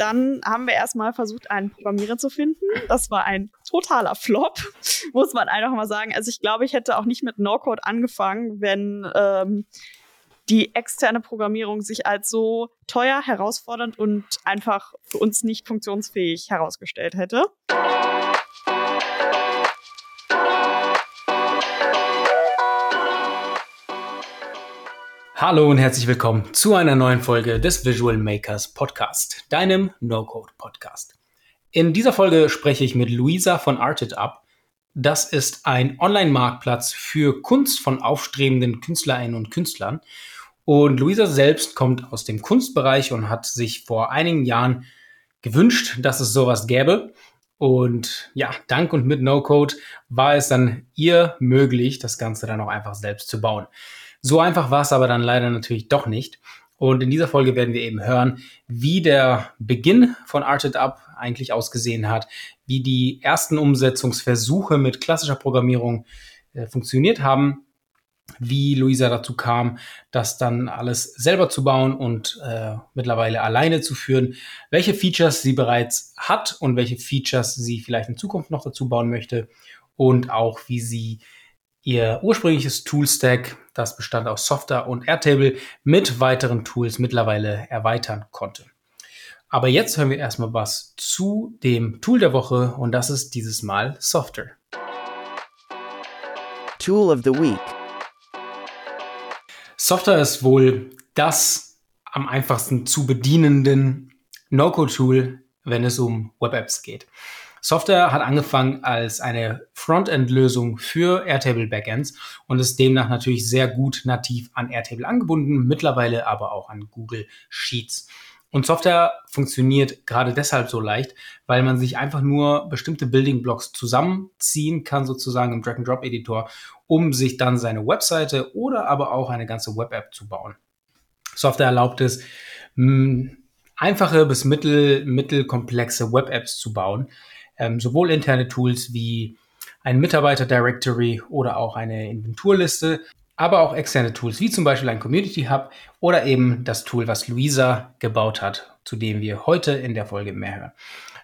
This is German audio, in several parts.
dann haben wir erstmal versucht, einen Programmierer zu finden. Das war ein totaler Flop, muss man einfach mal sagen. Also ich glaube, ich hätte auch nicht mit No-Code angefangen, wenn ähm, die externe Programmierung sich als so teuer, herausfordernd und einfach für uns nicht funktionsfähig herausgestellt hätte. Hallo und herzlich willkommen zu einer neuen Folge des Visual Makers Podcast, deinem No-Code Podcast. In dieser Folge spreche ich mit Luisa von Arted Up. Das ist ein Online-Marktplatz für Kunst von aufstrebenden Künstlerinnen und Künstlern. Und Luisa selbst kommt aus dem Kunstbereich und hat sich vor einigen Jahren gewünscht, dass es sowas gäbe. Und ja, dank und mit No-Code war es dann ihr möglich, das Ganze dann auch einfach selbst zu bauen. So einfach war es aber dann leider natürlich doch nicht. Und in dieser Folge werden wir eben hören, wie der Beginn von Arted Up eigentlich ausgesehen hat, wie die ersten Umsetzungsversuche mit klassischer Programmierung äh, funktioniert haben wie Luisa dazu kam, das dann alles selber zu bauen und äh, mittlerweile alleine zu führen, welche Features sie bereits hat und welche Features sie vielleicht in Zukunft noch dazu bauen möchte und auch wie sie ihr ursprüngliches Toolstack, das bestand aus Software und Airtable, mit weiteren Tools mittlerweile erweitern konnte. Aber jetzt hören wir erstmal was zu dem Tool der Woche und das ist dieses Mal Software. Tool of the Week. Software ist wohl das am einfachsten zu bedienenden No-Code-Tool, wenn es um Web-Apps geht. Software hat angefangen als eine Frontend-Lösung für Airtable Backends und ist demnach natürlich sehr gut nativ an Airtable angebunden, mittlerweile aber auch an Google Sheets. Und Software funktioniert gerade deshalb so leicht, weil man sich einfach nur bestimmte Building Blocks zusammenziehen kann, sozusagen im Drag-and-Drop-Editor, um sich dann seine Webseite oder aber auch eine ganze Web-App zu bauen. Software erlaubt es, einfache bis mittel, mittelkomplexe Web-Apps zu bauen. Ähm, sowohl interne Tools wie ein Mitarbeiter-Directory oder auch eine Inventurliste, aber auch externe Tools, wie zum Beispiel ein Community Hub oder eben das Tool, was Luisa gebaut hat, zu dem wir heute in der Folge mehr hören.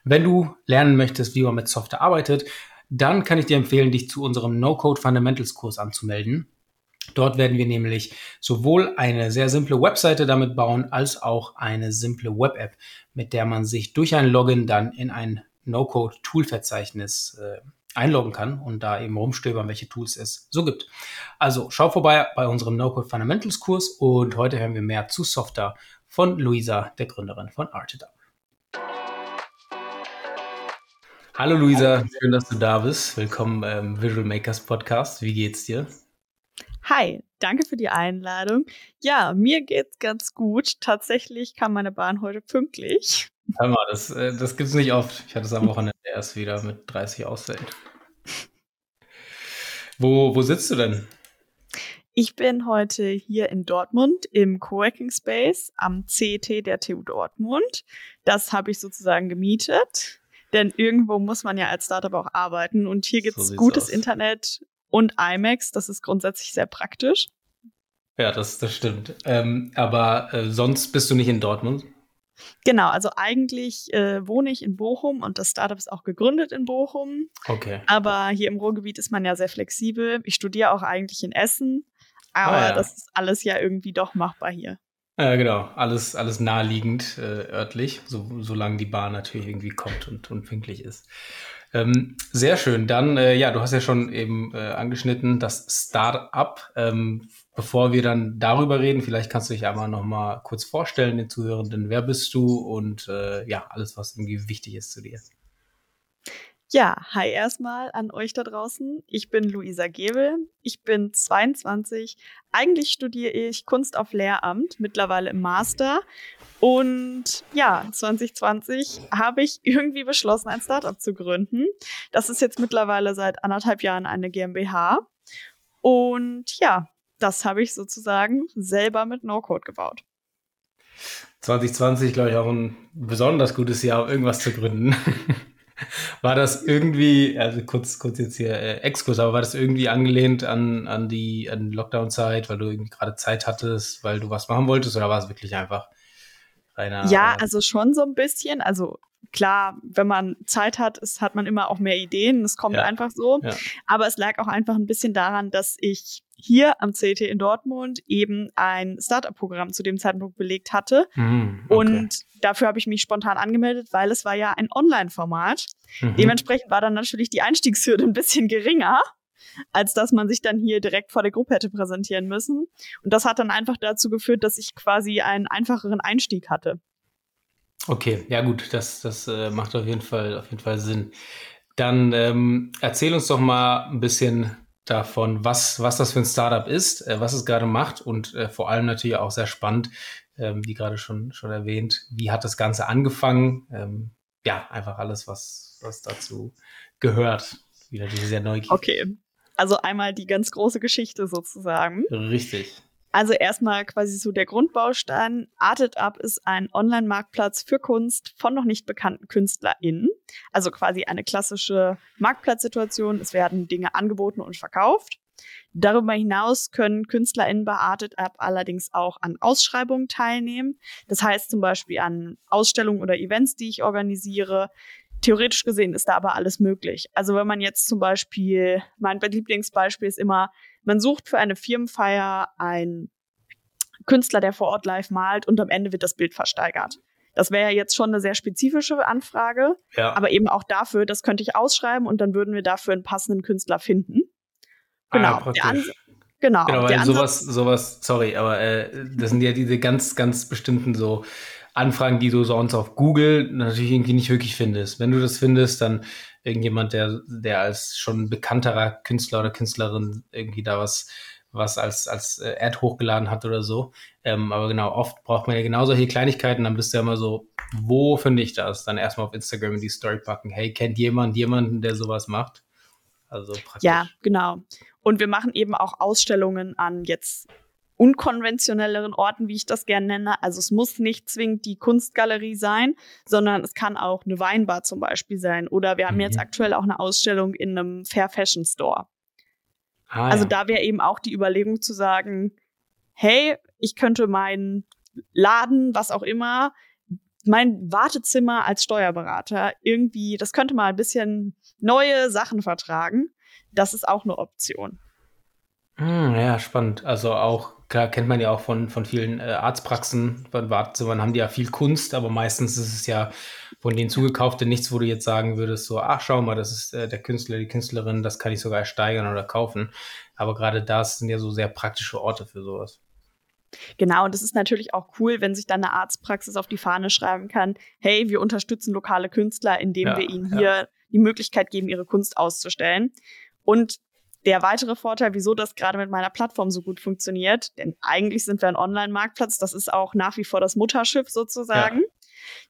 Wenn du lernen möchtest, wie man mit Software arbeitet, dann kann ich dir empfehlen, dich zu unserem No-Code Fundamentals Kurs anzumelden. Dort werden wir nämlich sowohl eine sehr simple Webseite damit bauen, als auch eine simple Web-App, mit der man sich durch ein Login dann in ein No-Code-Tool-Verzeichnis äh, einloggen kann und da eben rumstöbern, welche Tools es so gibt. Also schau vorbei bei unserem No-Code Fundamentals Kurs und heute hören wir mehr zu Software von Luisa, der Gründerin von Artedup. Hallo Luisa, schön, dass du da bist. Willkommen im Visual Makers Podcast. Wie geht's dir? Hi, danke für die Einladung. Ja, mir geht's ganz gut. Tatsächlich kam meine Bahn heute pünktlich. Hör mal, das, äh, das gibt's nicht oft. Ich hatte es am Wochenende erst wieder mit 30 Ausfällen. Wo, wo sitzt du denn? Ich bin heute hier in Dortmund im Coworking Space am CET der TU Dortmund. Das habe ich sozusagen gemietet, denn irgendwo muss man ja als Startup auch arbeiten und hier gibt es so gutes aus. Internet und IMAX. Das ist grundsätzlich sehr praktisch. Ja, das, das stimmt. Ähm, aber äh, sonst bist du nicht in Dortmund? Genau, also eigentlich äh, wohne ich in Bochum und das Startup ist auch gegründet in Bochum. Okay. Aber hier im Ruhrgebiet ist man ja sehr flexibel. Ich studiere auch eigentlich in Essen, aber ah, ja. das ist alles ja irgendwie doch machbar hier. Ja, genau. Alles, alles naheliegend äh, örtlich, so, solange die Bahn natürlich irgendwie kommt und, und pünktlich ist. Ähm, sehr schön. Dann, äh, ja, du hast ja schon eben äh, angeschnitten, das Start-up. Ähm, bevor wir dann darüber reden, vielleicht kannst du dich einmal noch mal kurz vorstellen, den Zuhörenden. Wer bist du und äh, ja, alles, was irgendwie wichtig ist zu dir. Ja, hi erstmal an euch da draußen. Ich bin Luisa Gebel. Ich bin 22. Eigentlich studiere ich Kunst auf Lehramt, mittlerweile im Master. Und ja, 2020 habe ich irgendwie beschlossen, ein Startup zu gründen. Das ist jetzt mittlerweile seit anderthalb Jahren eine GmbH. Und ja, das habe ich sozusagen selber mit No-Code gebaut. 2020, glaube ich, auch ein besonders gutes Jahr, um irgendwas zu gründen. War das irgendwie, also kurz, kurz jetzt hier äh, Exkurs, aber war das irgendwie angelehnt an, an die an Lockdown-Zeit, weil du irgendwie gerade Zeit hattest, weil du was machen wolltest, oder war es wirklich einfach Reiner, ja, äh, also schon so ein bisschen. Also klar, wenn man Zeit hat, ist, hat man immer auch mehr Ideen. Es kommt Ja. einfach so. Ja. Aber es lag auch einfach ein bisschen daran, dass ich hier am CT in Dortmund eben ein Startup-Programm zu dem Zeitpunkt belegt hatte. mhm, okay. Und dafür habe ich mich spontan angemeldet, weil es war ja ein Online-Format. Mhm. Dementsprechend war dann natürlich die Einstiegshürde ein bisschen geringer, als dass man sich dann hier direkt vor der Gruppe hätte präsentieren müssen. Und das hat dann einfach dazu geführt, dass ich quasi einen einfacheren Einstieg hatte. Okay, ja gut, das, das äh, macht auf jeden Fall, auf jeden Fall Sinn. Dann ähm, erzähl uns doch mal ein bisschen davon, was, was das für ein Startup ist, äh, was es gerade macht und äh, vor allem natürlich auch sehr spannend, ähm, wie gerade schon, schon erwähnt, wie hat das Ganze angefangen? Ähm, ja, einfach alles, was, was dazu gehört. Wieder natürlich sehr neugierig. Okay. Also einmal die ganz große Geschichte sozusagen. Richtig. Also erstmal quasi so der Grundbaustein. Arted Up ist ein Online-Marktplatz für Kunst von noch nicht bekannten KünstlerInnen. Also quasi eine klassische Marktplatzsituation. Es werden Dinge angeboten und verkauft. Darüber hinaus können KünstlerInnen bei Arted Up allerdings auch an Ausschreibungen teilnehmen. Das heißt zum Beispiel an Ausstellungen oder Events, die ich organisiere. Theoretisch gesehen ist da aber alles möglich. Also wenn man jetzt zum Beispiel, mein Lieblingsbeispiel ist immer, man sucht für eine Firmenfeier einen Künstler, der vor Ort live malt und am Ende wird das Bild versteigert. Das wäre ja jetzt schon eine sehr spezifische Anfrage, Ja. aber eben auch dafür, das könnte ich ausschreiben und dann würden wir dafür einen passenden Künstler finden. Genau. Ah. Ans genau, Genau, weil sowas, sowas, sorry, aber äh, das sind ja diese ganz, ganz bestimmten so Anfragen, die du sonst auf Google natürlich irgendwie nicht wirklich findest. Wenn du das findest, dann irgendjemand, der, der als schon bekannterer Künstler oder Künstlerin irgendwie da was, was als, als äh, Ad hochgeladen hat oder so. Ähm, aber genau, oft braucht man ja genau solche Kleinigkeiten, dann bist du ja immer so, wo finde ich das? Dann erstmal auf Instagram in die Story packen, hey, kennt jemand jemanden, der sowas macht? Also praktisch. Ja, genau. Und wir machen eben auch Ausstellungen an jetzt unkonventionelleren Orten, wie ich das gerne nenne. Also es muss nicht zwingend die Kunstgalerie sein, sondern es kann auch eine Weinbar zum Beispiel sein. Oder wir haben Mhm. jetzt aktuell auch eine Ausstellung in einem Fair Fashion Store. Ah, Also ja. da wäre eben auch die Überlegung zu sagen, hey, ich könnte meinen Laden, was auch immer, mein Wartezimmer als Steuerberater irgendwie, das könnte mal ein bisschen neue Sachen vertragen. Das ist auch eine Option. Hm, ja, spannend. Also auch, klar, kennt man ja auch von, von vielen äh, Arztpraxen, von Wartezimmern haben die ja viel Kunst, aber meistens ist es ja von denen zugekaufte nichts, wo du jetzt sagen würdest, so, ach, schau mal, das ist äh, der Künstler, die Künstlerin, das kann ich sogar steigern oder kaufen. Aber gerade das sind ja so sehr praktische Orte für sowas. Genau, und es ist natürlich auch cool, wenn sich dann eine Arztpraxis auf die Fahne schreiben kann, hey, wir unterstützen lokale Künstler, indem Ja, wir ihnen ja. hier die Möglichkeit geben, ihre Kunst auszustellen. Und der weitere Vorteil, wieso das gerade mit meiner Plattform so gut funktioniert, denn eigentlich sind wir ein Online-Marktplatz, das ist auch nach wie vor das Mutterschiff sozusagen.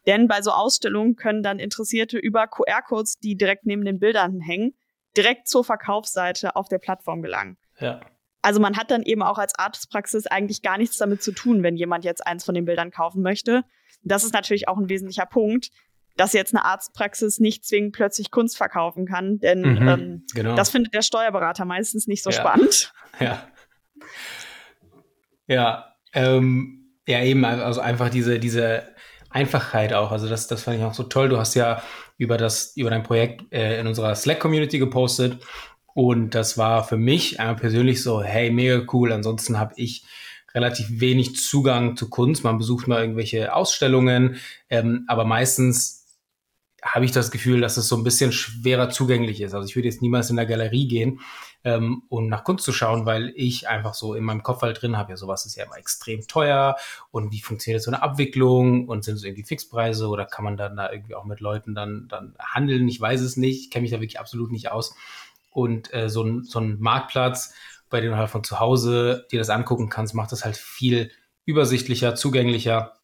Denn bei so Ausstellungen können dann Interessierte über QR-Codes, die direkt neben den Bildern hängen, direkt zur Verkaufsseite auf der Plattform gelangen. Ja. Also man hat dann eben auch als Arztpraxis eigentlich gar nichts damit zu tun, wenn jemand jetzt eins von den Bildern kaufen möchte. Das ist natürlich auch ein wesentlicher Punkt, dass jetzt eine Arztpraxis nicht zwingend plötzlich Kunst verkaufen kann, denn Mhm, ähm, genau. das findet der Steuerberater meistens nicht so Ja. spannend. Ja. Ja, ähm, ja, eben, also einfach diese, diese Einfachheit auch. Also das, das fand ich auch so toll. Du hast ja über das, über dein Projekt äh, in unserer Slack-Community gepostet. Und das war für mich einmal persönlich so, hey, mega cool. Ansonsten habe ich relativ wenig Zugang zu Kunst. Man besucht mal irgendwelche Ausstellungen, ähm, aber meistens habe ich das Gefühl, dass es so ein bisschen schwerer zugänglich ist. Also ich würde jetzt niemals in der Galerie gehen, ähm, um nach Kunst zu schauen, weil ich einfach so in meinem Kopf halt drin habe, ja, sowas ist ja immer extrem teuer und wie funktioniert so eine Abwicklung und sind es irgendwie Fixpreise oder kann man dann da irgendwie auch mit Leuten dann, dann handeln? Ich weiß es nicht, ich kenne mich da wirklich absolut nicht aus. Und äh, so, ein, so ein Marktplatz, bei dem du halt von zu Hause dir das angucken kannst, macht das halt viel übersichtlicher, zugänglicher.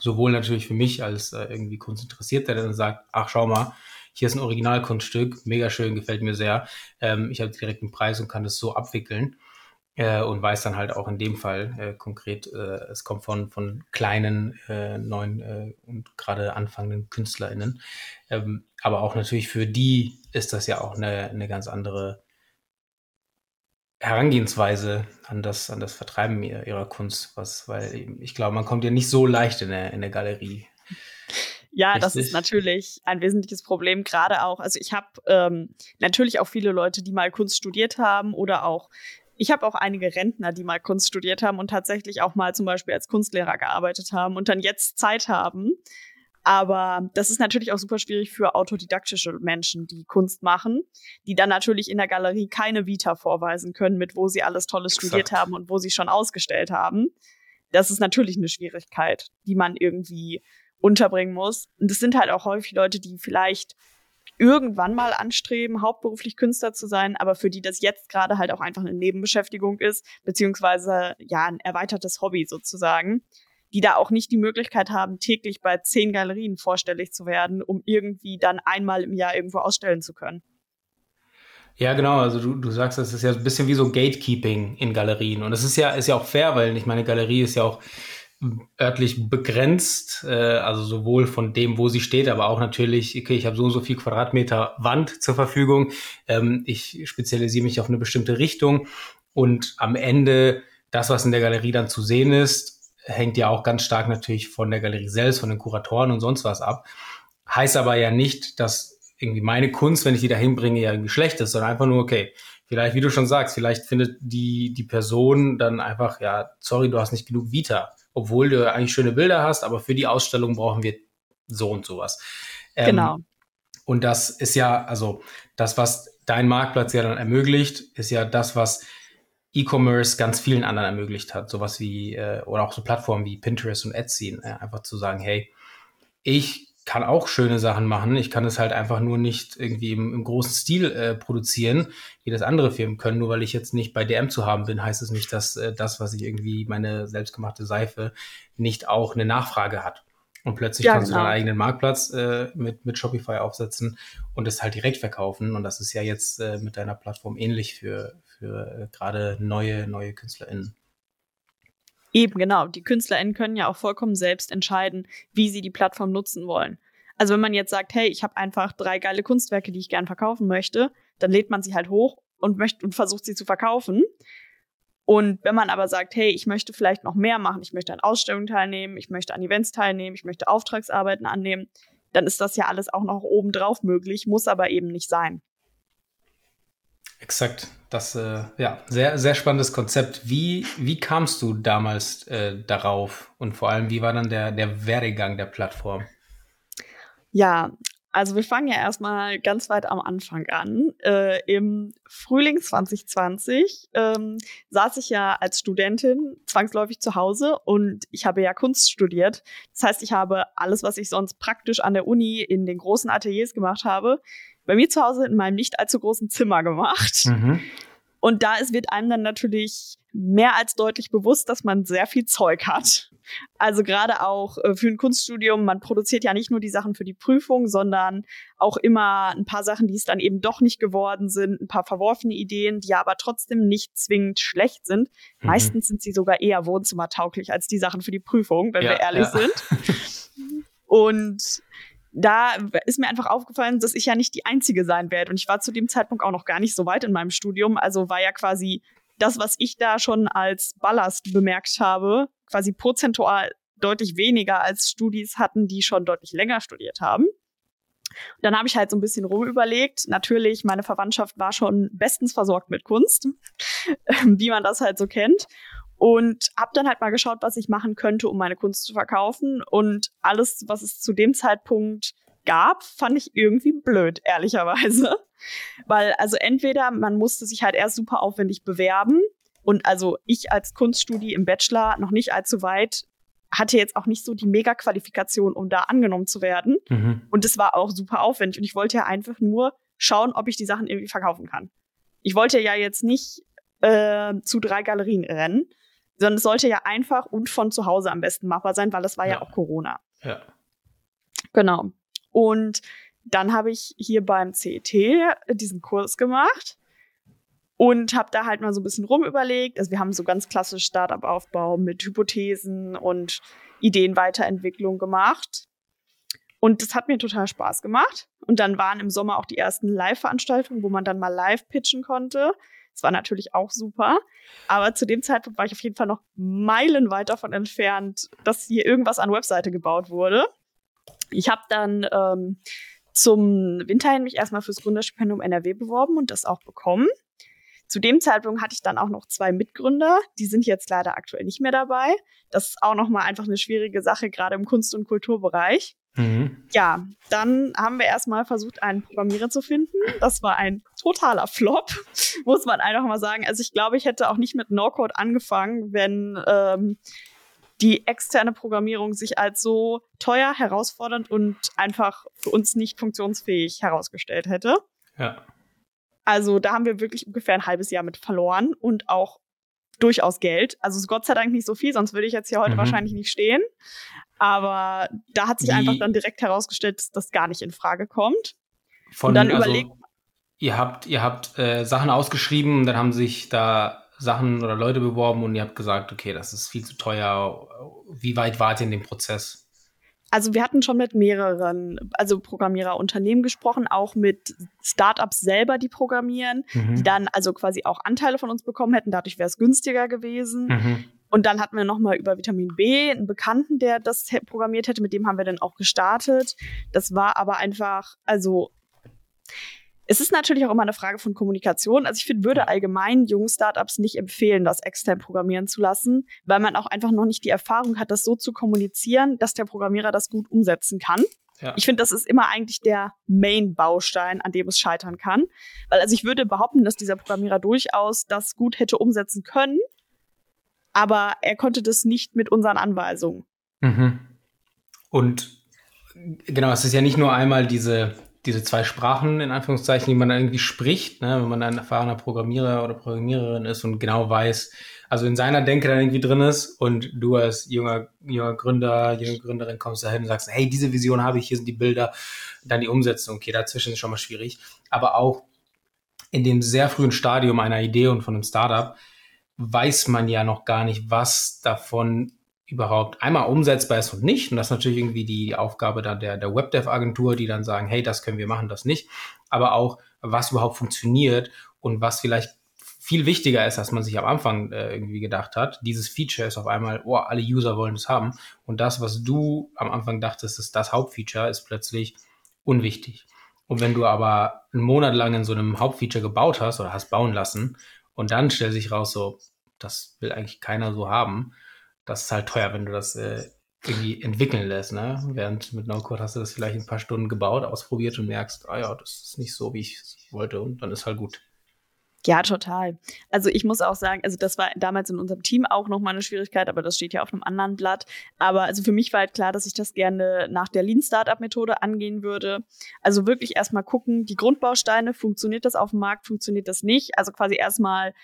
Sowohl natürlich für mich als äh, irgendwie Kunstinteressiert, der dann sagt, ach schau mal, hier ist ein Originalkunststück, mega schön, gefällt mir sehr. Ähm, ich habe direkt einen Preis und kann das so abwickeln. Äh, und weiß dann halt auch in dem Fall äh, konkret, äh, es kommt von, von kleinen, äh, neuen äh, und gerade anfangenden KünstlerInnen. Ähm, aber auch natürlich für die ist das ja auch eine, eine ganz andere Herangehensweise an das, an das Vertreiben ihrer Kunst, was, weil ich glaube, man kommt ja nicht so leicht in der, in der Galerie. Ja, Richtig. das ist natürlich ein wesentliches Problem, gerade auch. Also ich habe ähm, natürlich auch viele Leute, die mal Kunst studiert haben oder auch ich habe auch einige Rentner, die mal Kunst studiert haben und tatsächlich auch mal zum Beispiel als Kunstlehrer gearbeitet haben und dann jetzt Zeit haben. Aber das ist natürlich auch super schwierig für autodidaktische Menschen, die Kunst machen, die dann natürlich in der Galerie keine Vita vorweisen können, mit wo sie alles Tolles Exakt. studiert haben und wo sie schon ausgestellt haben. Das ist natürlich eine Schwierigkeit, die man irgendwie unterbringen muss. Und es sind halt auch häufig Leute, die vielleicht irgendwann mal anstreben, hauptberuflich Künstler zu sein, aber für die das jetzt gerade halt auch einfach eine Nebenbeschäftigung ist, beziehungsweise ja ein erweitertes Hobby sozusagen, die da auch nicht die Möglichkeit haben, täglich bei zehn Galerien vorstellig zu werden, um irgendwie dann einmal im Jahr irgendwo ausstellen zu können. Ja, genau. Also du, du sagst, das ist ja ein bisschen wie so Gatekeeping in Galerien. Und das ist ja, ist ja auch fair, weil ich meine, Galerie ist ja auch örtlich begrenzt, äh, also sowohl von dem, wo sie steht, aber auch natürlich, okay, ich habe so und so viel Quadratmeter Wand zur Verfügung, ähm, ich spezialisiere mich auf eine bestimmte Richtung und am Ende das, was in der Galerie dann zu sehen ist, hängt ja auch ganz stark natürlich von der Galerie selbst, von den Kuratoren und sonst was ab. Heißt aber ja nicht, dass irgendwie meine Kunst, wenn ich die dahin bringe, ja irgendwie schlecht ist, sondern einfach nur, okay, vielleicht, wie du schon sagst, vielleicht findet die, die Person dann einfach, ja, sorry, du hast nicht genug Vita obwohl du eigentlich schöne Bilder hast, aber für die Ausstellung brauchen wir so und sowas. Ähm, genau. Und das ist ja, also das, was dein Marktplatz ja dann ermöglicht, ist ja das, was E-Commerce ganz vielen anderen ermöglicht hat. Sowas wie, äh, oder auch so Plattformen wie Pinterest und Etsy, äh, einfach zu sagen, hey, ich kann auch schöne Sachen machen. Ich kann es halt einfach nur nicht irgendwie im, im großen Stil äh, produzieren, wie das andere Firmen können. Nur weil ich jetzt nicht bei DM zu haben bin, heißt es nicht, dass äh, das, was ich irgendwie meine selbstgemachte Seife nicht auch eine Nachfrage hat. Und plötzlich ja, kannst genau. du deinen eigenen Marktplatz äh, mit, mit Shopify aufsetzen und es halt direkt verkaufen. Und das ist ja jetzt äh, mit deiner Plattform ähnlich für, für äh, gerade neue, neue KünstlerInnen. Eben, genau. Die KünstlerInnen können ja auch vollkommen selbst entscheiden, wie sie die Plattform nutzen wollen. Also wenn man jetzt sagt, hey, ich habe einfach drei geile Kunstwerke, die ich gern verkaufen möchte, dann lädt man sie halt hoch und möchte und versucht sie zu verkaufen. Und wenn man aber sagt, hey, ich möchte vielleicht noch mehr machen, ich möchte an Ausstellungen teilnehmen, ich möchte an Events teilnehmen, ich möchte Auftragsarbeiten annehmen, dann ist das ja alles auch noch obendrauf möglich, muss aber eben nicht sein. Exakt. Das, äh, ja, sehr, sehr spannendes Konzept. Wie, wie kamst du damals äh, darauf? Und vor allem, wie war dann der, der Werdegang der Plattform? Ja, also wir fangen ja erstmal ganz weit am Anfang an. Äh, Im Frühling 2020 ähm, saß ich ja als Studentin zwangsläufig zu Hause und ich habe ja Kunst studiert. Das heißt, ich habe alles, was ich sonst praktisch an der Uni in den großen Ateliers gemacht habe, bei mir zu Hause in meinem nicht allzu großen Zimmer gemacht. Mhm. Und da ist, wird einem dann natürlich mehr als deutlich bewusst, dass man sehr viel Zeug hat. Also gerade auch äh, für ein Kunststudium, man produziert ja nicht nur die Sachen für die Prüfung, sondern auch immer ein paar Sachen, die es dann eben doch nicht geworden sind, ein paar verworfene Ideen, die aber trotzdem nicht zwingend schlecht sind. Mhm. Meistens sind sie sogar eher wohnzimmertauglich als die Sachen für die Prüfung, wenn ja, wir ehrlich ja. sind. Und da ist mir einfach aufgefallen, dass ich ja nicht die Einzige sein werde. Und ich war zu dem Zeitpunkt auch noch gar nicht so weit in meinem Studium. Also war ja quasi das, was ich da schon als Ballast bemerkt habe, quasi prozentual deutlich weniger als Studis hatten, die schon deutlich länger studiert haben. Und dann habe ich halt so ein bisschen rumüberlegt. Natürlich, meine Verwandtschaft war schon bestens versorgt mit Kunst, wie man das halt so kennt und habe dann halt mal geschaut, was ich machen könnte, um meine Kunst zu verkaufen. Und alles, was es zu dem Zeitpunkt gab, fand ich irgendwie blöd, ehrlicherweise. Weil also entweder man musste sich halt erst super aufwendig bewerben und also ich als Kunststudie im Bachelor noch nicht allzu weit hatte jetzt auch nicht so die Mega-Qualifikation, um da angenommen zu werden. Mhm. Und es war auch super aufwendig. Und ich wollte ja einfach nur schauen, ob ich die Sachen irgendwie verkaufen kann. Ich wollte ja jetzt nicht äh, zu drei Galerien rennen, sondern es sollte ja einfach und von zu Hause am besten machbar sein, weil das war ja, ja auch Corona. Ja. Genau. Und dann habe ich hier beim CET diesen Kurs gemacht und habe da halt mal so ein bisschen rumüberlegt. Also wir haben so ganz klassisch Startup-Aufbau mit Hypothesen und Ideenweiterentwicklung gemacht. Und das hat mir total Spaß gemacht. Und dann waren im Sommer auch die ersten Live-Veranstaltungen, wo man dann mal live pitchen konnte. Das war natürlich auch super. Aber zu dem Zeitpunkt war ich auf jeden Fall noch meilenweit davon entfernt, dass hier irgendwas an Webseite gebaut wurde. Ich habe dann ähm, zum Winter hin mich erstmal fürs Gründerstipendium NRW beworben und das auch bekommen. Zu dem Zeitpunkt hatte ich dann auch noch zwei Mitgründer. Die sind jetzt leider aktuell nicht mehr dabei. Das ist auch nochmal einfach eine schwierige Sache, gerade im Kunst- und Kulturbereich. Mhm. Ja, dann haben wir erstmal versucht, einen Programmierer zu finden. Das war ein totaler Flop, muss man einfach mal sagen. Also ich glaube, ich hätte auch nicht mit No-Code angefangen, wenn ähm, die externe Programmierung sich als so teuer, herausfordernd und einfach für uns nicht funktionsfähig herausgestellt hätte. Ja. Also da haben wir wirklich ungefähr ein halbes Jahr mit verloren und auch durchaus Geld. Also Gott sei Dank nicht so viel, sonst würde ich jetzt hier heute mhm. wahrscheinlich nicht stehen. Aber da hat sich Die, einfach dann direkt herausgestellt, dass das gar nicht in Frage kommt. Von, und dann also, überlegt. Ihr habt, ihr habt äh, Sachen ausgeschrieben und dann haben sich da Sachen oder Leute beworben und ihr habt gesagt, okay, das ist viel zu teuer. Wie weit wart ihr in dem Prozess? Also wir hatten schon mit mehreren, also Programmiererunternehmen gesprochen, auch mit Startups selber, die programmieren, mhm. die dann also quasi auch Anteile von uns bekommen hätten. Dadurch wäre es günstiger gewesen. Mhm. Und dann hatten wir nochmal über Vitamin B einen Bekannten, der das programmiert hätte. Mit dem haben wir dann auch gestartet. Das war aber einfach, also es ist natürlich auch immer eine Frage von Kommunikation. Also ich finde, würde allgemein jungen Startups nicht empfehlen, das extern programmieren zu lassen, weil man auch einfach noch nicht die Erfahrung hat, das so zu kommunizieren, dass der Programmierer das gut umsetzen kann. Ja. Ich finde, das ist immer eigentlich der Main-Baustein, an dem es scheitern kann. Weil also ich würde behaupten, dass dieser Programmierer durchaus das gut hätte umsetzen können, aber er konnte das nicht mit unseren Anweisungen. Mhm. Und genau, es ist ja nicht nur einmal diese diese zwei Sprachen, in Anführungszeichen, die man dann irgendwie spricht, ne, wenn man ein erfahrener Programmierer oder Programmiererin ist und genau weiß, also in seiner Denke dann irgendwie drin ist und du als junger, junger Gründer, junge Gründerin kommst da hin und sagst, hey, diese Vision habe ich, hier sind die Bilder, dann die Umsetzung, okay, dazwischen ist schon mal schwierig, aber auch in dem sehr frühen Stadium einer Idee und von einem Startup weiß man ja noch gar nicht, was davon überhaupt einmal umsetzbar ist und nicht. Und das ist natürlich irgendwie die Aufgabe dann der, der Webdev-Agentur, die dann sagen, hey, das können wir machen, das nicht. Aber auch, was überhaupt funktioniert und was vielleicht viel wichtiger ist, als man sich am Anfang äh, irgendwie gedacht hat. Dieses Feature ist auf einmal, oh, alle User wollen es haben. Und das, was du am Anfang dachtest, ist das Hauptfeature, ist plötzlich unwichtig. Und wenn du aber einen Monat lang in so einem Hauptfeature gebaut hast oder hast bauen lassen und dann stellt sich raus, so, das will eigentlich keiner so haben, das ist halt teuer, wenn du das äh, irgendwie entwickeln lässt, ne? Während mit No-Code hast du das vielleicht ein paar Stunden gebaut, ausprobiert und merkst, ah ja, das ist nicht so, wie ich es wollte und dann ist halt gut. Ja, total. Also ich muss auch sagen, also das war damals in unserem Team auch nochmal eine Schwierigkeit, aber das steht ja auf einem anderen Blatt. Aber also für mich war halt klar, dass ich das gerne nach der Lean Startup Methode angehen würde. Also wirklich erstmal gucken, die Grundbausteine, funktioniert das auf dem Markt, funktioniert das nicht? Also quasi erstmal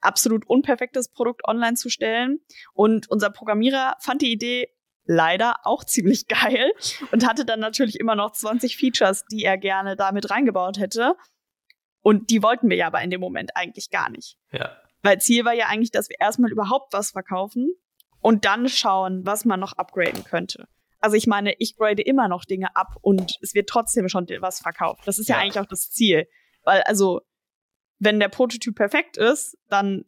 absolut unperfektes Produkt online zu stellen. Und unser Programmierer fand die Idee leider auch ziemlich geil und hatte dann natürlich immer noch 20 Features, die er gerne damit reingebaut hätte. Und die wollten wir ja aber in dem Moment eigentlich gar nicht. Ja. Weil Ziel war ja eigentlich, dass wir erstmal überhaupt was verkaufen und dann schauen, was man noch upgraden könnte. Also ich meine, ich grade immer noch Dinge ab und es wird trotzdem schon was verkauft. Das ist ja, ja eigentlich auch das Ziel. Weil also wenn der Prototyp perfekt ist, dann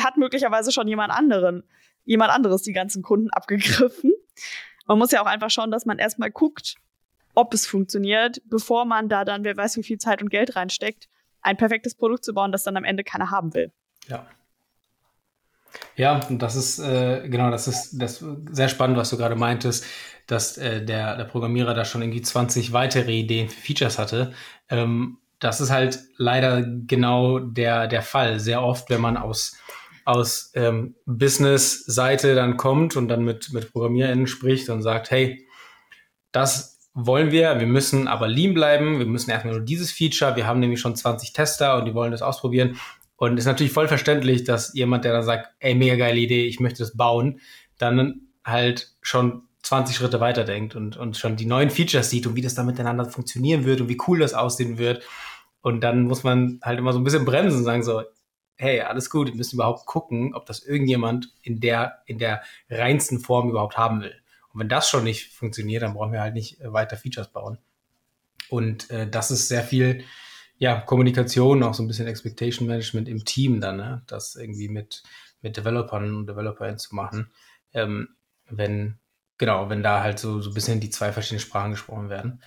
hat möglicherweise schon jemand anderen, jemand anderes die ganzen Kunden abgegriffen. Man muss ja auch einfach schauen, dass man erstmal guckt, ob es funktioniert, bevor man da dann, wer weiß, wie viel Zeit und Geld reinsteckt, ein perfektes Produkt zu bauen, das dann am Ende keiner haben will. Ja. Ja, und das ist, äh, genau, das ist das sehr spannend, was du gerade meintest, dass äh, der, der Programmierer da schon irgendwie 20 weitere Ideen für Features hatte. Ähm, das ist halt leider genau der, der Fall. Sehr oft, wenn man aus, aus ähm, Business-Seite dann kommt und dann mit, mit ProgrammierInnen spricht und sagt, hey, das wollen wir, wir müssen aber lean bleiben, wir müssen erstmal nur dieses Feature, wir haben nämlich schon 20 Tester und die wollen das ausprobieren. Und ist natürlich voll verständlich, dass jemand, der dann sagt, ey, mega geile Idee, ich möchte das bauen, dann halt schon 20 Schritte weiterdenkt und, und schon die neuen Features sieht und wie das dann miteinander funktionieren wird und wie cool das aussehen wird. Und dann muss man halt immer so ein bisschen bremsen und sagen so, hey, alles gut, wir müssen überhaupt gucken, ob das irgendjemand in der, in der reinsten Form überhaupt haben will. Und wenn das schon nicht funktioniert, dann brauchen wir halt nicht äh, weiter Features bauen. Und äh, das ist sehr viel ja, Kommunikation, auch so ein bisschen Expectation Management im Team dann, ne? das irgendwie mit, mit Developern und Developern zu machen. Ähm, wenn, genau, wenn da halt so, so ein bisschen die zwei verschiedenen Sprachen gesprochen werden.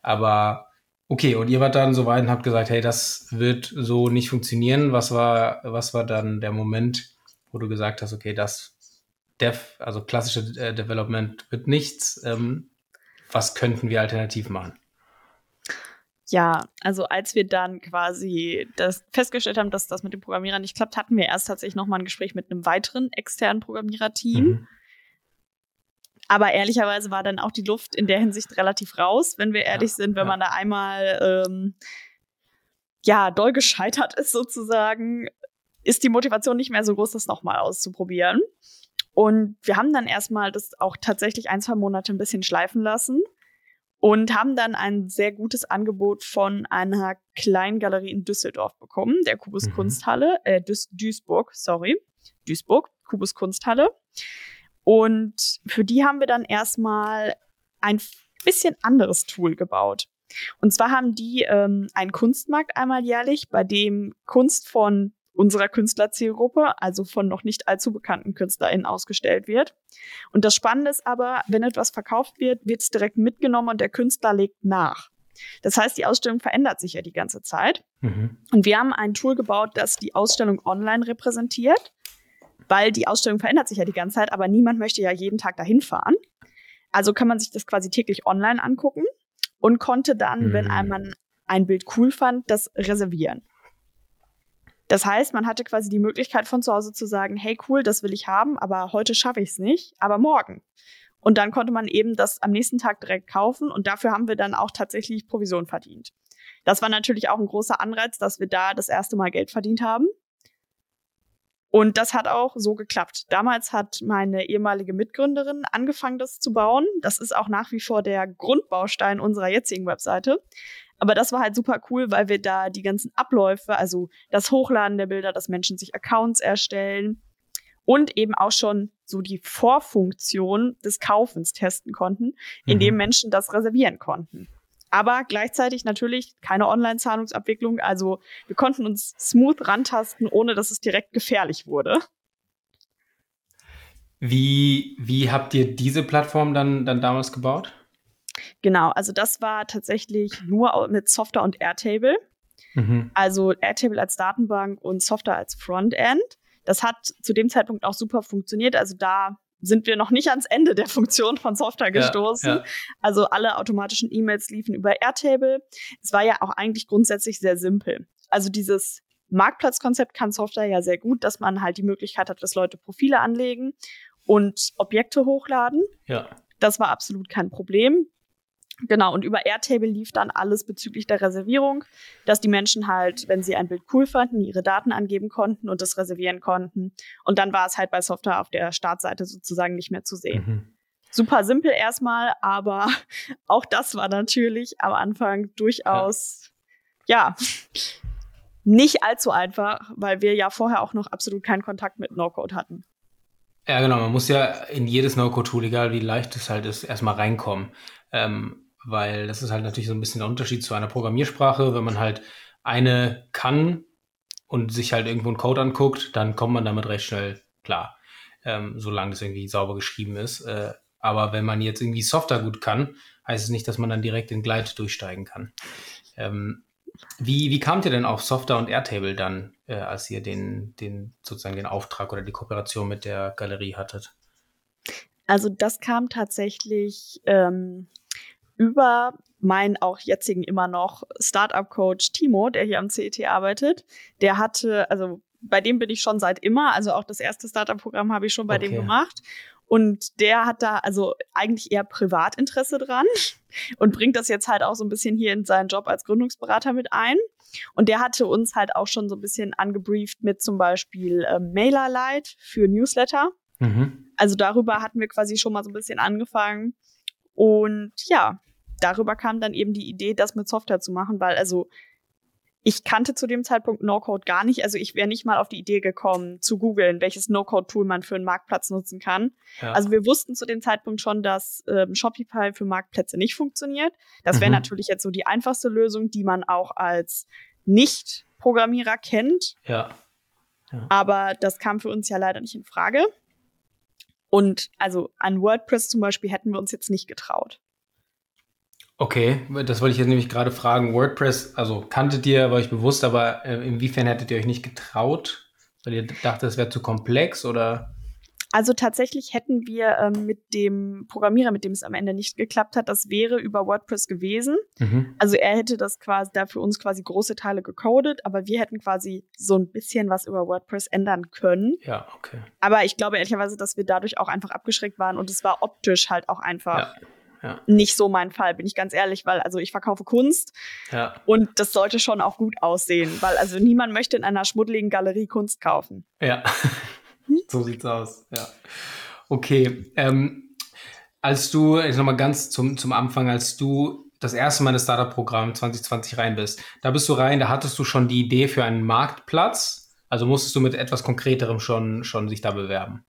Aber okay, und ihr wart dann so weit und habt gesagt, hey, das wird so nicht funktionieren. Was war, was war dann der Moment, wo du gesagt hast, okay, das Dev, also klassische äh, Development wird nichts. Ähm, was könnten wir alternativ machen? Ja, also als wir dann quasi das festgestellt haben, dass das mit dem Programmierer nicht klappt, hatten wir erst tatsächlich nochmal ein Gespräch mit einem weiteren externen Programmiererteam. Mhm. Aber ehrlicherweise war dann auch die Luft in der Hinsicht relativ raus, wenn wir ehrlich ja, sind, wenn ja. man da einmal ähm, ja doll gescheitert ist sozusagen, ist die Motivation nicht mehr so groß, das nochmal auszuprobieren. Und wir haben dann erstmal das auch tatsächlich ein, zwei Monate ein bisschen schleifen lassen und haben dann ein sehr gutes Angebot von einer kleinen Galerie in Düsseldorf bekommen, der Kubus mhm. Kunsthalle, äh, Duis Duisburg, sorry, Duisburg, Kubus Kunsthalle. Und für die haben wir dann erstmal ein bisschen anderes Tool gebaut. Und zwar haben die ähm, einen Kunstmarkt einmal jährlich, bei dem Kunst von unserer Künstlerzielgruppe, also von noch nicht allzu bekannten KünstlerInnen ausgestellt wird. Und das Spannende ist aber, wenn etwas verkauft wird, wird es direkt mitgenommen und der Künstler legt nach. Das heißt, die Ausstellung verändert sich ja die ganze Zeit. Mhm. Und wir haben ein Tool gebaut, das die Ausstellung online repräsentiert, weil die Ausstellung verändert sich ja die ganze Zeit, aber niemand möchte ja jeden Tag dahin fahren. Also kann man sich das quasi täglich online angucken und konnte dann, mhm. wenn man ein Bild cool fand, das reservieren. Das heißt, man hatte quasi die Möglichkeit von zu Hause zu sagen, hey cool, das will ich haben, aber heute schaffe ich es nicht, aber morgen. Und dann konnte man eben das am nächsten Tag direkt kaufen und dafür haben wir dann auch tatsächlich Provision verdient. Das war natürlich auch ein großer Anreiz, dass wir da das erste Mal Geld verdient haben. Und das hat auch so geklappt. Damals hat meine ehemalige Mitgründerin angefangen, das zu bauen. Das ist auch nach wie vor der Grundbaustein unserer jetzigen Webseite. Aber das war halt super cool, weil wir da die ganzen Abläufe, also das Hochladen der Bilder, dass Menschen sich Accounts erstellen und eben auch schon so die Vorfunktion des Kaufens testen konnten, indem mhm. Menschen das reservieren konnten. Aber gleichzeitig natürlich keine Online-Zahlungsabwicklung. Also wir konnten uns smooth rantasten, ohne dass es direkt gefährlich wurde. Wie, wie habt ihr diese Plattform dann, dann damals gebaut? Genau, also das war tatsächlich nur mit Software und Airtable. Mhm. Also Airtable als Datenbank und Software als Frontend. Das hat zu dem Zeitpunkt auch super funktioniert. Also da sind wir noch nicht ans Ende der Funktion von Software gestoßen. Ja, ja. Also alle automatischen E-Mails liefen über Airtable. Es war ja auch eigentlich grundsätzlich sehr simpel. Also dieses Marktplatzkonzept kann Software ja sehr gut, dass man halt die Möglichkeit hat, dass Leute Profile anlegen und Objekte hochladen. Ja. Das war absolut kein Problem. Genau, und über Airtable lief dann alles bezüglich der Reservierung, dass die Menschen halt, wenn sie ein Bild cool fanden, ihre Daten angeben konnten und das reservieren konnten. Und dann war es halt bei Software auf der Startseite sozusagen nicht mehr zu sehen. Mhm. Super simpel erstmal, aber auch das war natürlich am Anfang durchaus, ja, ja nicht allzu einfach, weil wir ja vorher auch noch absolut keinen Kontakt mit No-Code hatten. Ja, genau. Man muss ja in jedes No-Code-Tool, egal wie leicht es halt ist, erstmal reinkommen. Ähm, weil das ist halt natürlich so ein bisschen der Unterschied zu einer Programmiersprache. Wenn man halt eine kann und sich halt irgendwo einen Code anguckt, dann kommt man damit recht schnell klar, ähm, solange das irgendwie sauber geschrieben ist. Äh, aber wenn man jetzt irgendwie Software gut kann, heißt es nicht, dass man dann direkt in Glide durchsteigen kann. Ähm, wie, wie kamt ihr denn auf Software und Airtable dann, äh, als ihr den, den sozusagen den Auftrag oder die Kooperation mit der Galerie hattet? Also das kam tatsächlich ähm, über meinen auch jetzigen immer noch Startup-Coach Timo, der hier am CET arbeitet. Der hatte, also bei dem bin ich schon seit immer, also auch das erste Startup-Programm habe ich schon bei okay. dem gemacht. Und der hat da also eigentlich eher Privatinteresse dran und bringt das jetzt halt auch so ein bisschen hier in seinen Job als Gründungsberater mit ein. Und der hatte uns halt auch schon so ein bisschen angebrieft mit zum Beispiel ähm, MailerLite für Newsletter. Mhm. Also darüber hatten wir quasi schon mal so ein bisschen angefangen. Und ja, darüber kam dann eben die Idee, das mit Software zu machen, weil also ich kannte zu dem Zeitpunkt No-Code gar nicht. Also ich wäre nicht mal auf die Idee gekommen, zu googeln, welches No-Code-Tool man für einen Marktplatz nutzen kann. Ja. Also wir wussten zu dem Zeitpunkt schon, dass ähm, Shopify für Marktplätze nicht funktioniert. Das wäre mhm. natürlich jetzt so die einfachste Lösung, die man auch als Nicht-Programmierer kennt. Ja. ja. Aber das kam für uns ja leider nicht in Frage. Und also an WordPress zum Beispiel hätten wir uns jetzt nicht getraut. Okay, das wollte ich jetzt nämlich gerade fragen. WordPress, also kanntet ihr, war euch bewusst, aber äh, inwiefern hättet ihr euch nicht getraut? Weil ihr dachtet, es wäre zu komplex oder? Also tatsächlich hätten wir ähm, mit dem Programmierer, mit dem es am Ende nicht geklappt hat, das wäre über WordPress gewesen. Mhm. Also er hätte das quasi da für uns quasi große Teile gecodet, aber wir hätten quasi so ein bisschen was über WordPress ändern können. Ja, okay. Aber ich glaube ehrlicherweise, dass wir dadurch auch einfach abgeschreckt waren und es war optisch halt auch einfach. Ja. Ja. Nicht so mein Fall, bin ich ganz ehrlich, weil also ich verkaufe Kunst ja. und das sollte schon auch gut aussehen, weil also niemand möchte in einer schmuddeligen Galerie Kunst kaufen. Ja. so sieht's aus, ja. Okay. Ähm, als du, jetzt nochmal ganz zum, zum Anfang, als du das erste Mal in das Startup-Programm 2020 rein bist, da bist du rein, da hattest du schon die Idee für einen Marktplatz. Also musstest du mit etwas Konkreterem schon, schon sich da bewerben.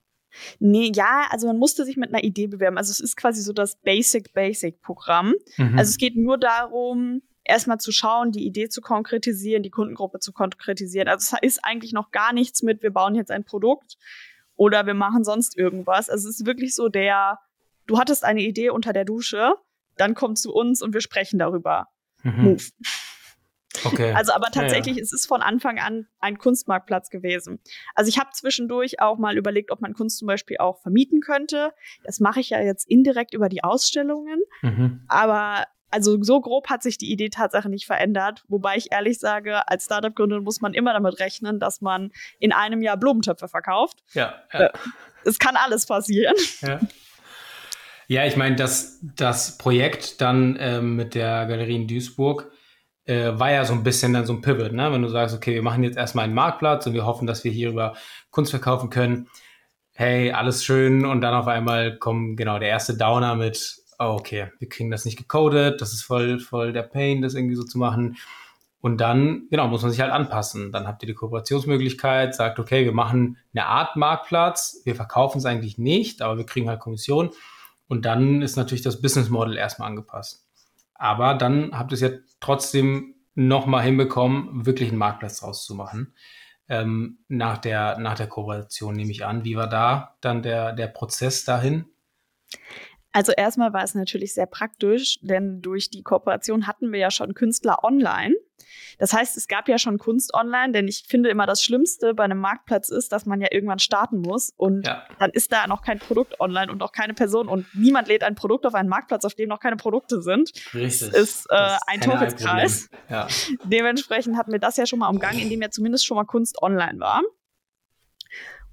Nee, ja, also man musste sich mit einer Idee bewerben. Also es ist quasi so das Basic-Basic-Programm. Mhm. Also es geht nur darum, erstmal zu schauen, die Idee zu konkretisieren, die Kundengruppe zu konkretisieren. Also es ist eigentlich noch gar nichts mit, wir bauen jetzt ein Produkt oder wir machen sonst irgendwas. Also es ist wirklich so der, du hattest eine Idee unter der Dusche, dann komm zu uns und wir sprechen darüber. Mhm. Move. Okay. Also aber tatsächlich ja, ja. es ist von Anfang an ein Kunstmarktplatz gewesen. Also ich habe zwischendurch auch mal überlegt, ob man Kunst zum Beispiel auch vermieten könnte. Das mache ich ja jetzt indirekt über die Ausstellungen. Mhm. Aber also so grob hat sich die Idee Tatsache nicht verändert. Wobei ich ehrlich sage, als Startup-Gründer muss man immer damit rechnen, dass man in einem Jahr Blumentöpfe verkauft. Ja. ja. Äh, es kann alles passieren. Ja. Ja, ich meine, das, das Projekt dann ähm, mit der Galerie in Duisburg äh, war ja so ein bisschen dann so ein Pivot, ne? Wenn du sagst, okay, wir machen jetzt erstmal einen Marktplatz und wir hoffen, dass wir hier über Kunst verkaufen können. Hey, alles schön und dann auf einmal kommt genau der erste Downer mit, okay, wir kriegen das nicht gecodet, das ist voll, voll der Pain, das irgendwie so zu machen. Und dann, genau, muss man sich halt anpassen. Dann habt ihr die Kooperationsmöglichkeit, sagt, okay, wir machen eine Art Marktplatz, wir verkaufen es eigentlich nicht, aber wir kriegen halt Kommission. Und dann ist natürlich das Business Model erstmal angepasst. Aber dann habt ihr es ja trotzdem nochmal hinbekommen, wirklich einen Marktplatz draus zu machen. Ähm, nach, der, nach der Kooperation nehme ich an. Wie war da dann der, der Prozess dahin? Also erstmal war es natürlich sehr praktisch, denn durch die Kooperation hatten wir ja schon Künstler online. Das heißt, es gab ja schon Kunst online, denn ich finde immer das Schlimmste bei einem Marktplatz ist, dass man ja irgendwann starten muss und ja. dann ist da noch kein Produkt online und auch keine Person und niemand lädt ein Produkt auf einen Marktplatz, auf dem noch keine Produkte sind. Richtig. Das ist, äh, das ist ein Teufelskreis. Ja. Dementsprechend hatten wir das ja schon mal umgangen, indem ja zumindest schon mal Kunst online war.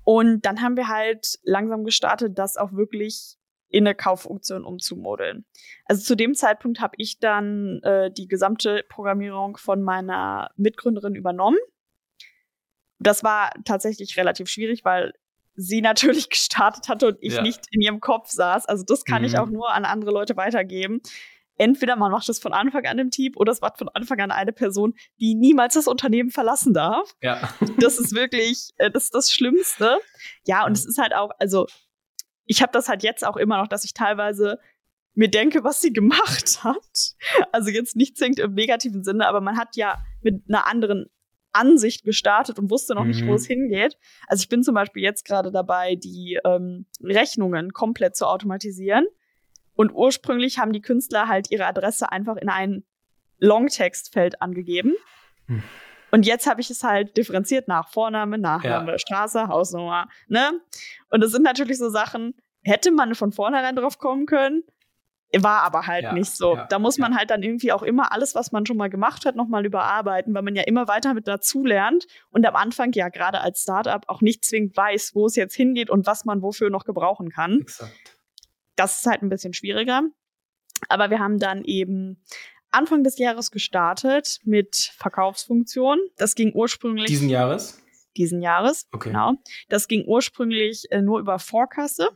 Und dann haben wir halt langsam gestartet, das auch wirklich in eine Kauffunktion umzumodeln. Also zu dem Zeitpunkt habe ich dann äh, die gesamte Programmierung von meiner Mitgründerin übernommen. Das war tatsächlich relativ schwierig, weil sie natürlich gestartet hatte und ich ja. nicht in ihrem Kopf saß. Also das kann mhm. ich auch nur an andere Leute weitergeben. Entweder man macht das von Anfang an im Team oder es macht von Anfang an eine Person, die niemals das Unternehmen verlassen darf. Ja. Das ist wirklich, äh, das ist das Schlimmste. Ja, und es ist halt auch, also ich habe das halt jetzt auch immer noch, dass ich teilweise mir denke, was sie gemacht hat. Also jetzt nicht zwingend im negativen Sinne, aber man hat ja mit einer anderen Ansicht gestartet und wusste noch mhm. nicht, wo mhm. es hingeht. Also ich bin zum Beispiel jetzt gerade dabei, die ähm, Rechnungen komplett zu automatisieren. Und ursprünglich haben die Künstler halt ihre Adresse einfach in ein Longtextfeld angegeben. Mhm. Und jetzt habe ich es halt differenziert nach Vorname, Nachname, ja. Straße, Hausnummer, ne? Und das sind natürlich so Sachen, hätte man von vornherein drauf kommen können, war aber halt ja, nicht so. Ja, da muss man halt dann irgendwie auch immer alles, was man schon mal gemacht hat, nochmal überarbeiten, weil man ja immer weiter mit dazu lernt und am Anfang ja gerade als Startup auch nicht zwingend weiß, wo es jetzt hingeht und was man wofür noch gebrauchen kann. Exakt. Das ist halt ein bisschen schwieriger. Aber wir haben dann eben Anfang des Jahres gestartet mit Verkaufsfunktion. Das ging ursprünglich. Diesen Jahres? Diesen Jahres, okay. genau. Das ging ursprünglich äh, nur über Vorkasse.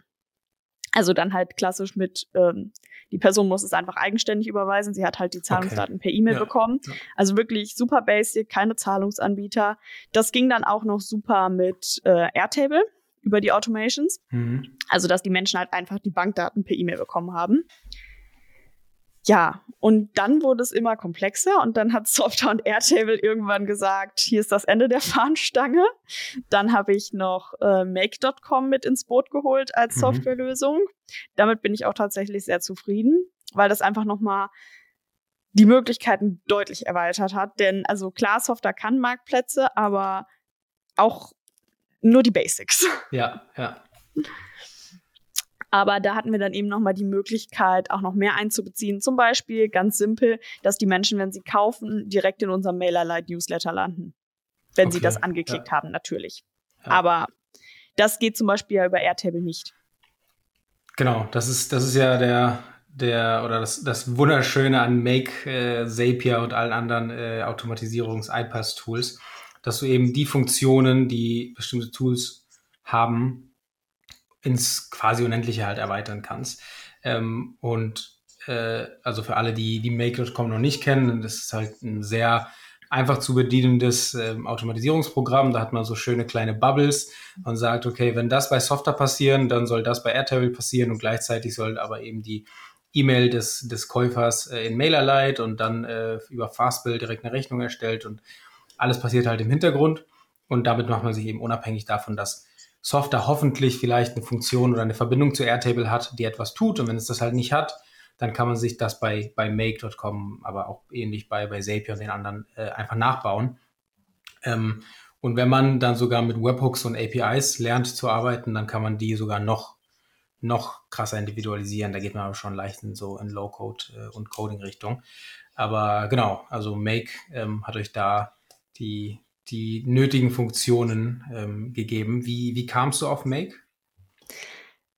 Also dann halt klassisch mit, ähm, die Person muss es einfach eigenständig überweisen. Sie hat halt die Zahlungsdaten okay. per E-Mail ja. bekommen. Ja. Also wirklich super basic, keine Zahlungsanbieter. Das ging dann auch noch super mit äh, Airtable über die Automations. Mhm. Also dass die Menschen halt einfach die Bankdaten per E-Mail bekommen haben. Ja, und dann wurde es immer komplexer und dann hat Software und Airtable irgendwann gesagt, hier ist das Ende der Fahnenstange. Dann habe ich noch äh, Make.com mit ins Boot geholt als mhm. Softwarelösung. Damit bin ich auch tatsächlich sehr zufrieden, weil das einfach nochmal die Möglichkeiten deutlich erweitert hat. Denn also klar, Software kann Marktplätze, aber auch nur die Basics. Ja, ja. Aber da hatten wir dann eben nochmal die Möglichkeit, auch noch mehr einzubeziehen. Zum Beispiel ganz simpel, dass die Menschen, wenn sie kaufen, direkt in unserem Mailerlite-Newsletter landen. Wenn okay. sie das angeklickt ja. haben, natürlich. Ja. Aber das geht zum Beispiel ja über Airtable nicht. Genau, das ist, das ist ja der, der oder das, das Wunderschöne an Make, äh, Zapier und allen anderen äh, Automatisierungs-iPass-Tools, dass du eben die Funktionen, die bestimmte Tools haben, ins quasi Unendliche halt erweitern kannst. Ähm, und äh, also für alle, die die Make.com noch nicht kennen, das ist halt ein sehr einfach zu bedienendes ähm, Automatisierungsprogramm. Da hat man so schöne kleine Bubbles und sagt, okay, wenn das bei Software passieren, dann soll das bei Airtable passieren und gleichzeitig soll aber eben die E-Mail des, des Käufers äh, in Mailerlite und dann äh, über Fastbill direkt eine Rechnung erstellt und alles passiert halt im Hintergrund und damit macht man sich eben unabhängig davon, dass Software hoffentlich vielleicht eine Funktion oder eine Verbindung zu Airtable hat, die etwas tut. Und wenn es das halt nicht hat, dann kann man sich das bei, bei Make.com, aber auch ähnlich bei, bei Zapier und den anderen äh, einfach nachbauen. Ähm, und wenn man dann sogar mit Webhooks und APIs lernt zu arbeiten, dann kann man die sogar noch, noch krasser individualisieren. Da geht man aber schon leicht in so in Low-Code äh, und Coding-Richtung. Aber genau, also Make ähm, hat euch da die, die nötigen Funktionen ähm, gegeben. Wie, wie kamst du auf Make?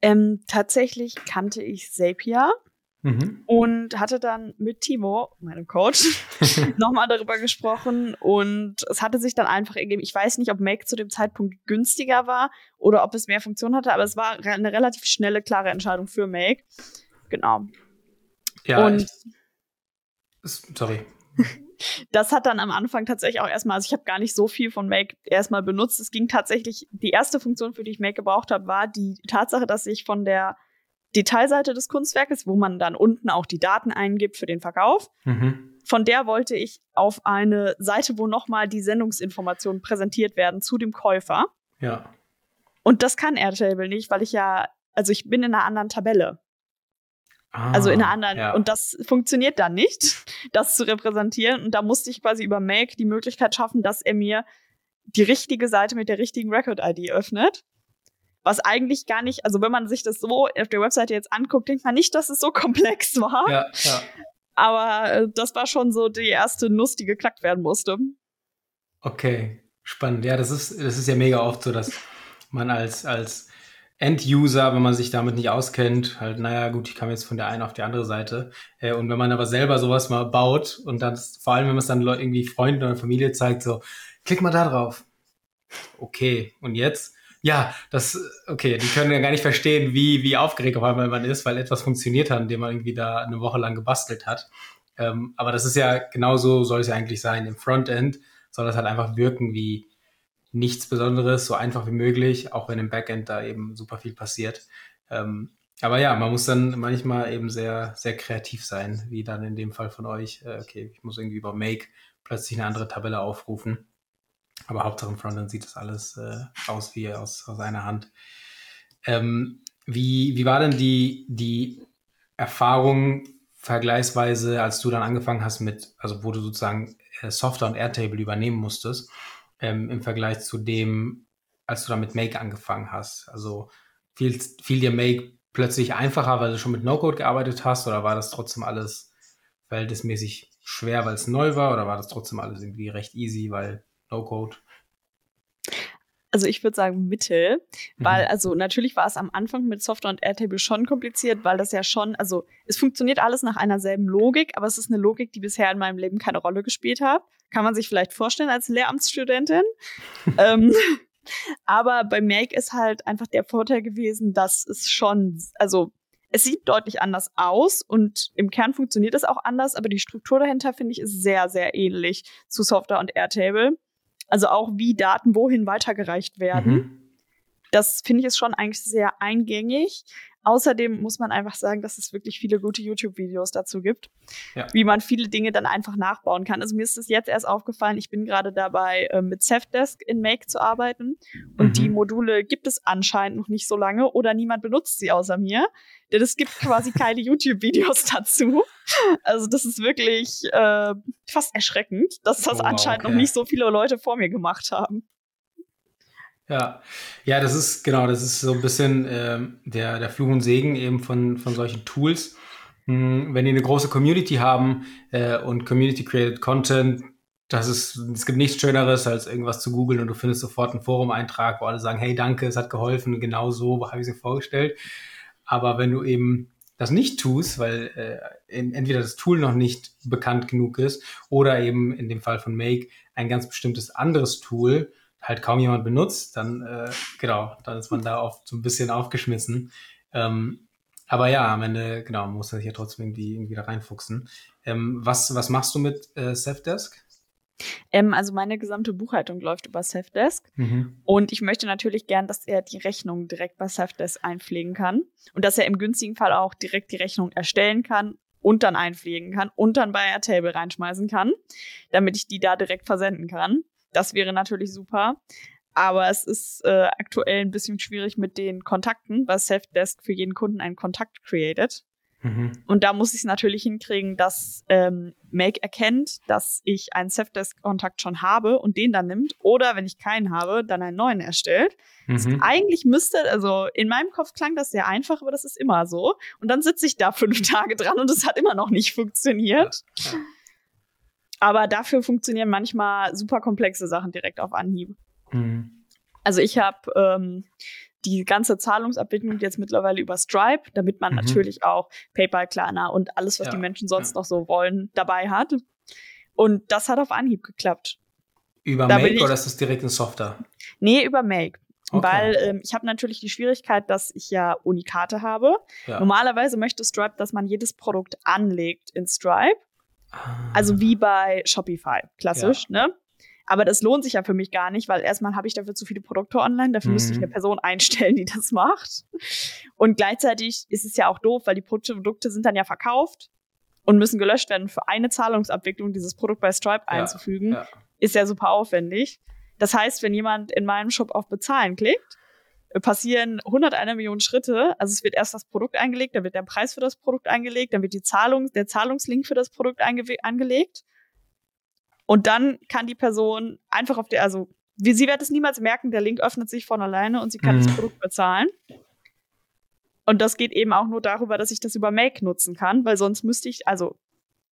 Ähm, tatsächlich kannte ich Zapier mhm. und hatte dann mit Timo, meinem Coach, nochmal darüber gesprochen und es hatte sich dann einfach ergeben. Ich weiß nicht, ob Make zu dem Zeitpunkt günstiger war oder ob es mehr Funktionen hatte, aber es war eine relativ schnelle, klare Entscheidung für Make. Genau. Ja, und ich, sorry. das hat dann am Anfang tatsächlich auch erstmal, also ich habe gar nicht so viel von Make erstmal benutzt. Es ging tatsächlich, die erste Funktion, für die ich Make gebraucht habe, war die Tatsache, dass ich von der Detailseite des Kunstwerkes, wo man dann unten auch die Daten eingibt für den Verkauf, mhm. von der wollte ich auf eine Seite, wo nochmal die Sendungsinformationen präsentiert werden zu dem Käufer. Ja. Und das kann Airtable nicht, weil ich ja, also ich bin in einer anderen Tabelle. Ah, also in einer anderen. Ja. Und das funktioniert dann nicht, das zu repräsentieren. Und da musste ich quasi über Make die Möglichkeit schaffen, dass er mir die richtige Seite mit der richtigen Record-ID öffnet. Was eigentlich gar nicht, also wenn man sich das so auf der Webseite jetzt anguckt, denkt man nicht, dass es so komplex war. Ja, ja. Aber äh, das war schon so die erste Nuss, die geknackt werden musste. Okay, spannend. Ja, das ist, das ist ja mega oft so, dass man als, als End-User, wenn man sich damit nicht auskennt, halt, naja, gut, ich kam jetzt von der einen auf die andere Seite. Äh, und wenn man aber selber sowas mal baut und dann, vor allem, wenn man es dann irgendwie Freunden oder Familie zeigt, so, klick mal da drauf. Okay, und jetzt? Ja, das, okay, die können ja gar nicht verstehen, wie, wie aufgeregt auf einmal man ist, weil etwas funktioniert hat, indem man irgendwie da eine Woche lang gebastelt hat. Ähm, aber das ist ja genauso, soll es ja eigentlich sein. Im Frontend soll das halt einfach wirken wie, nichts Besonderes, so einfach wie möglich, auch wenn im Backend da eben super viel passiert. Ähm, aber ja, man muss dann manchmal eben sehr, sehr kreativ sein, wie dann in dem Fall von euch. Äh, okay, ich muss irgendwie über Make plötzlich eine andere Tabelle aufrufen. Aber Hauptsache im Frontend sieht das alles äh, aus wie aus, aus einer Hand. Ähm, wie, wie war denn die, die Erfahrung vergleichsweise, als du dann angefangen hast mit, also wo du sozusagen äh, Software und Airtable übernehmen musstest? Ähm, im Vergleich zu dem, als du da mit Make angefangen hast? Also fiel, fiel dir Make plötzlich einfacher, weil du schon mit No-Code gearbeitet hast oder war das trotzdem alles verhältnismäßig schwer, weil es neu war oder war das trotzdem alles irgendwie recht easy, weil No-Code? Also ich würde sagen Mittel, weil mhm. also natürlich war es am Anfang mit Software und Airtable schon kompliziert, weil das ja schon, also es funktioniert alles nach einer selben Logik, aber es ist eine Logik, die bisher in meinem Leben keine Rolle gespielt hat. Kann man sich vielleicht vorstellen als Lehramtsstudentin. ähm, aber bei Make ist halt einfach der Vorteil gewesen, dass es schon, also es sieht deutlich anders aus und im Kern funktioniert es auch anders, aber die Struktur dahinter finde ich ist sehr, sehr ähnlich zu Software und Airtable. Also auch wie Daten wohin weitergereicht werden. Mhm. Das finde ich ist schon eigentlich sehr eingängig. Außerdem muss man einfach sagen, dass es wirklich viele gute YouTube-Videos dazu gibt, ja. wie man viele Dinge dann einfach nachbauen kann. Also mir ist es jetzt erst aufgefallen, ich bin gerade dabei, äh, mit Safdesk in Make zu arbeiten. Und mhm. die Module gibt es anscheinend noch nicht so lange oder niemand benutzt sie außer mir. Denn es gibt quasi keine YouTube-Videos dazu. Also das ist wirklich äh, fast erschreckend, dass das oh, anscheinend okay. noch nicht so viele Leute vor mir gemacht haben. Ja, ja, das ist genau, das ist so ein bisschen äh, der, der Fluch und Segen eben von, von solchen Tools. Hm, wenn die eine große Community haben äh, und Community-Created Content, das ist, es gibt nichts Schöneres, als irgendwas zu googeln und du findest sofort einen Forum-Eintrag, wo alle sagen, hey, danke, es hat geholfen, genau so habe ich es mir vorgestellt. Aber wenn du eben das nicht tust, weil äh, in, entweder das Tool noch nicht bekannt genug ist oder eben in dem Fall von Make ein ganz bestimmtes anderes Tool, halt kaum jemand benutzt, dann äh, genau, dann ist man da oft so ein bisschen aufgeschmissen. Ähm, aber ja, am Ende, genau, muss man sich ja trotzdem irgendwie, irgendwie da reinfuchsen. Ähm, was, was machst du mit äh, Safdesk? Ähm, also meine gesamte Buchhaltung läuft über Safdesk. Mhm. Und ich möchte natürlich gern, dass er die Rechnung direkt bei Safdesk einpflegen kann. Und dass er im günstigen Fall auch direkt die Rechnung erstellen kann und dann einpflegen kann und dann bei Airtable reinschmeißen kann, damit ich die da direkt versenden kann. Das wäre natürlich super. Aber es ist äh, aktuell ein bisschen schwierig mit den Kontakten, weil Selfdesk für jeden Kunden einen Kontakt created. Mhm. Und da muss ich es natürlich hinkriegen, dass ähm, Make erkennt, dass ich einen Selfdesk-Kontakt schon habe und den dann nimmt. Oder wenn ich keinen habe, dann einen neuen erstellt. Mhm. Eigentlich müsste, also in meinem Kopf klang das sehr einfach, aber das ist immer so. Und dann sitze ich da fünf Tage dran und es hat immer noch nicht funktioniert. Ja. Ja. Aber dafür funktionieren manchmal super komplexe Sachen direkt auf Anhieb. Mhm. Also ich habe ähm, die ganze Zahlungsabwicklung jetzt mittlerweile über Stripe, damit man mhm. natürlich auch PayPal, Klarna und alles, was ja. die Menschen sonst ja. noch so wollen, dabei hat. Und das hat auf Anhieb geklappt. Über da Make oder ist das direkt in Software? Nee, über Make. Okay. Weil ähm, ich habe natürlich die Schwierigkeit, dass ich ja Unikate habe. Ja. Normalerweise möchte Stripe, dass man jedes Produkt anlegt in Stripe. Also wie bei Shopify, klassisch, ja. ne? Aber das lohnt sich ja für mich gar nicht, weil erstmal habe ich dafür zu viele Produkte online, dafür mhm. müsste ich mhm. eine Person einstellen, die das macht. Und gleichzeitig ist es ja auch doof, weil die Produkte sind dann ja verkauft und müssen gelöscht werden. Für eine Zahlungsabwicklung dieses Produkt bei Stripe ja, einzufügen, ja. ist ja super aufwendig. Das heißt, wenn jemand in meinem Shop auf Bezahlen klickt, passieren 101 Millionen Schritte. Also es wird erst das Produkt eingelegt, dann wird der Preis für das Produkt eingelegt, dann wird die Zahlung, der Zahlungslink für das Produkt angelegt. Und dann kann die Person einfach auf der, also wie sie wird es niemals merken, der Link öffnet sich von alleine und sie kann mhm. das Produkt bezahlen. Und das geht eben auch nur darüber, dass ich das über Make nutzen kann, weil sonst müsste ich, also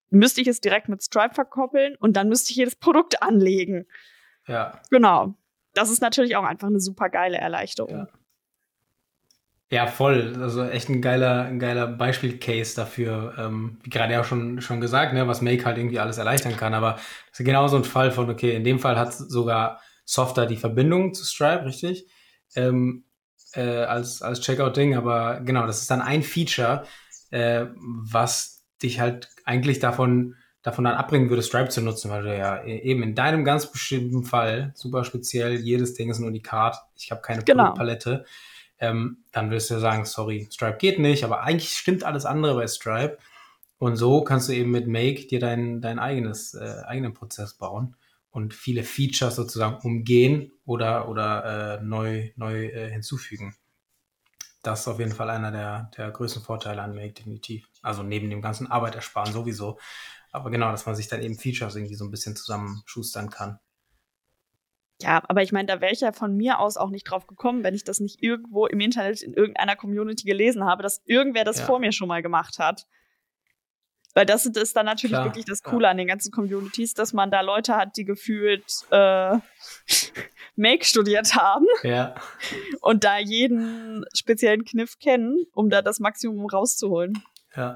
müsste ich es direkt mit Stripe verkoppeln und dann müsste ich jedes Produkt anlegen. Ja. Genau das ist natürlich auch einfach eine super geile Erleichterung. Ja. Ja, voll. Also echt ein geiler, ein geiler Beispielcase dafür. Ähm, wie gerade ja schon, schon gesagt, ne, was Make halt irgendwie alles erleichtern kann. Aber das ist genau so ein Fall von, okay, in dem Fall hat sogar Software die Verbindung zu Stripe, richtig? Ähm, äh, als, als Checkout-Ding. Aber genau, das ist dann ein Feature, äh, was dich halt eigentlich davon davon dann abbringen würde, Stripe zu nutzen, weil du ja e-, eben in deinem ganz bestimmten Fall, super speziell, jedes Ding ist ein Unikat, ich habe keine genau. Produktpalette, ähm, dann wirst du ja sagen, sorry, Stripe geht nicht, aber eigentlich stimmt alles andere bei Stripe. Und so kannst du eben mit Make dir dein, dein eigenes, äh, eigenen Prozess bauen und viele Features sozusagen umgehen oder, oder äh, neu, neu äh, hinzufügen. Das ist auf jeden Fall einer der, der größten Vorteile an Make, definitiv. Also neben dem ganzen Arbeit ersparen sowieso. Aber genau, dass man sich dann eben Features irgendwie so ein bisschen zusammenschustern kann. Ja, aber ich meine, da wäre ich ja von mir aus auch nicht drauf gekommen, wenn ich das nicht irgendwo im Internet in irgendeiner Community gelesen habe, dass irgendwer das ja. vor mir schon mal gemacht hat. Weil das ist dann natürlich Klar, wirklich das Coole ja. an den ganzen Communities, dass man da Leute hat, die gefühlt äh, Make studiert haben. Ja. Und da jeden speziellen Kniff kennen, um da das Maximum rauszuholen. Ja.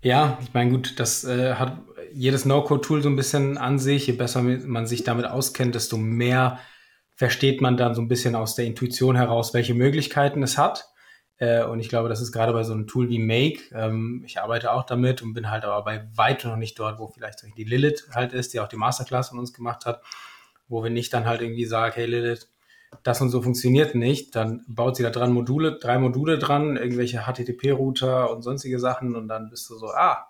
Ja, ich meine, gut, das äh, hat jedes No-Code-Tool so ein bisschen an sich. Je besser man sich damit auskennt, desto mehr versteht man dann so ein bisschen aus der Intuition heraus, welche Möglichkeiten es hat. Äh, und ich glaube, das ist gerade bei so einem Tool wie Make. Ähm, ich arbeite auch damit und bin halt aber bei weitem noch nicht dort, wo vielleicht die Lilith halt ist, die auch die Masterclass von uns gemacht hat, wo wir nicht dann halt irgendwie sagen, hey Lilith, das und so funktioniert nicht, dann baut sie da dran Module, drei Module dran, irgendwelche HTTP-Router und sonstige Sachen und dann bist du so, ah,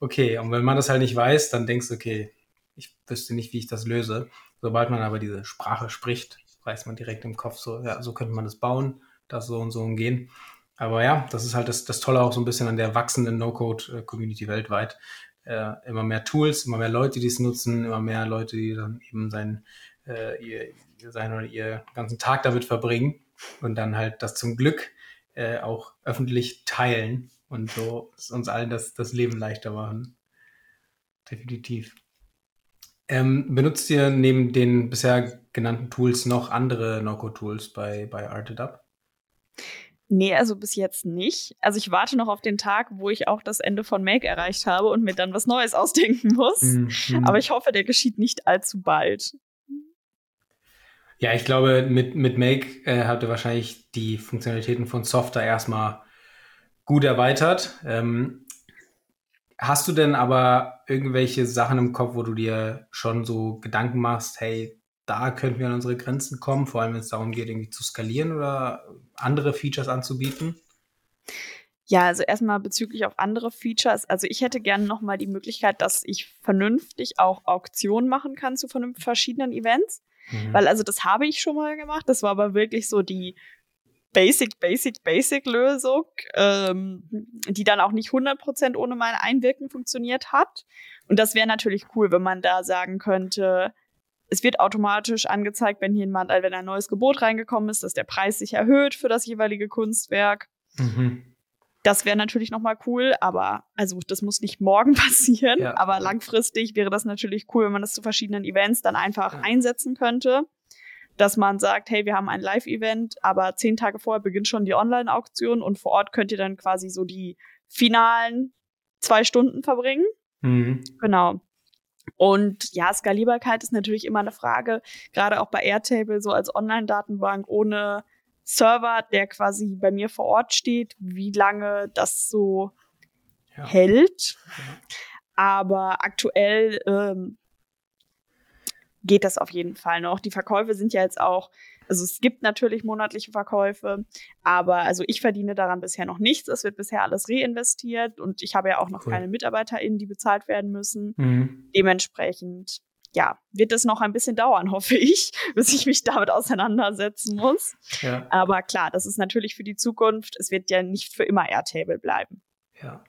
okay. Und wenn man das halt nicht weiß, dann denkst du, okay, ich wüsste nicht, wie ich das löse. Sobald man aber diese Sprache spricht, weiß man direkt im Kopf so, ja, so könnte man das bauen, das so und so umgehen. Aber ja, das ist halt das, das Tolle auch so ein bisschen an der wachsenden No-Code-Community weltweit. Äh, immer mehr Tools, immer mehr Leute, die es nutzen, immer mehr Leute, die dann eben sein, äh, ihr, sein oder ihr ganzen Tag damit verbringen und dann halt das zum Glück äh, auch öffentlich teilen und so uns allen das, das Leben leichter machen. Definitiv. Ähm, benutzt ihr neben den bisher genannten Tools noch andere No-Code-Tools bei, bei ArtedUp? Nee, also bis jetzt nicht. Also ich warte noch auf den Tag, wo ich auch das Ende von Make erreicht habe und mir dann was Neues ausdenken muss. Mhm. Aber ich hoffe, der geschieht nicht allzu bald. Ja, ich glaube, mit, mit Make äh, habt ihr wahrscheinlich die Funktionalitäten von Software erstmal gut erweitert. Ähm, hast du denn aber irgendwelche Sachen im Kopf, wo du dir schon so Gedanken machst, hey, da könnten wir an unsere Grenzen kommen, vor allem wenn es darum geht, irgendwie zu skalieren oder andere Features anzubieten? Ja, also erstmal bezüglich auf andere Features. Also ich hätte gerne nochmal die Möglichkeit, dass ich vernünftig auch Auktionen machen kann zu verschiedenen Events. Mhm. Weil also das habe ich schon mal gemacht. Das war aber wirklich so die Basic, Basic, Basic Lösung, ähm, die dann auch nicht 100% ohne mein Einwirken funktioniert hat. Und das wäre natürlich cool, wenn man da sagen könnte, es wird automatisch angezeigt, wenn jemand, wenn ein neues Gebot reingekommen ist, dass der Preis sich erhöht für das jeweilige Kunstwerk. Mhm. Das wäre natürlich nochmal cool, aber also das muss nicht morgen passieren, ja. aber langfristig wäre das natürlich cool, wenn man das zu verschiedenen Events dann einfach ja. einsetzen könnte. Dass man sagt, hey, wir haben ein Live-Event, aber zehn Tage vorher beginnt schon die Online-Auktion und vor Ort könnt ihr dann quasi so die finalen zwei Stunden verbringen. Mhm. Genau. Und ja, Skalierbarkeit ist natürlich immer eine Frage, gerade auch bei Airtable so als Online-Datenbank ohne Server, der quasi bei mir vor Ort steht, wie lange das so ja. hält. Aber aktuell ähm, geht das auf jeden Fall noch. Die Verkäufe sind ja jetzt auch, also es gibt natürlich monatliche Verkäufe, aber also ich verdiene daran bisher noch nichts. Es wird bisher alles reinvestiert und ich habe ja auch noch cool. keine MitarbeiterInnen, die bezahlt werden müssen. Mhm. Dementsprechend ja, wird es noch ein bisschen dauern, hoffe ich, bis ich mich damit auseinandersetzen muss. Ja. Aber klar, das ist natürlich für die Zukunft. Es wird ja nicht für immer Airtable bleiben. Ja.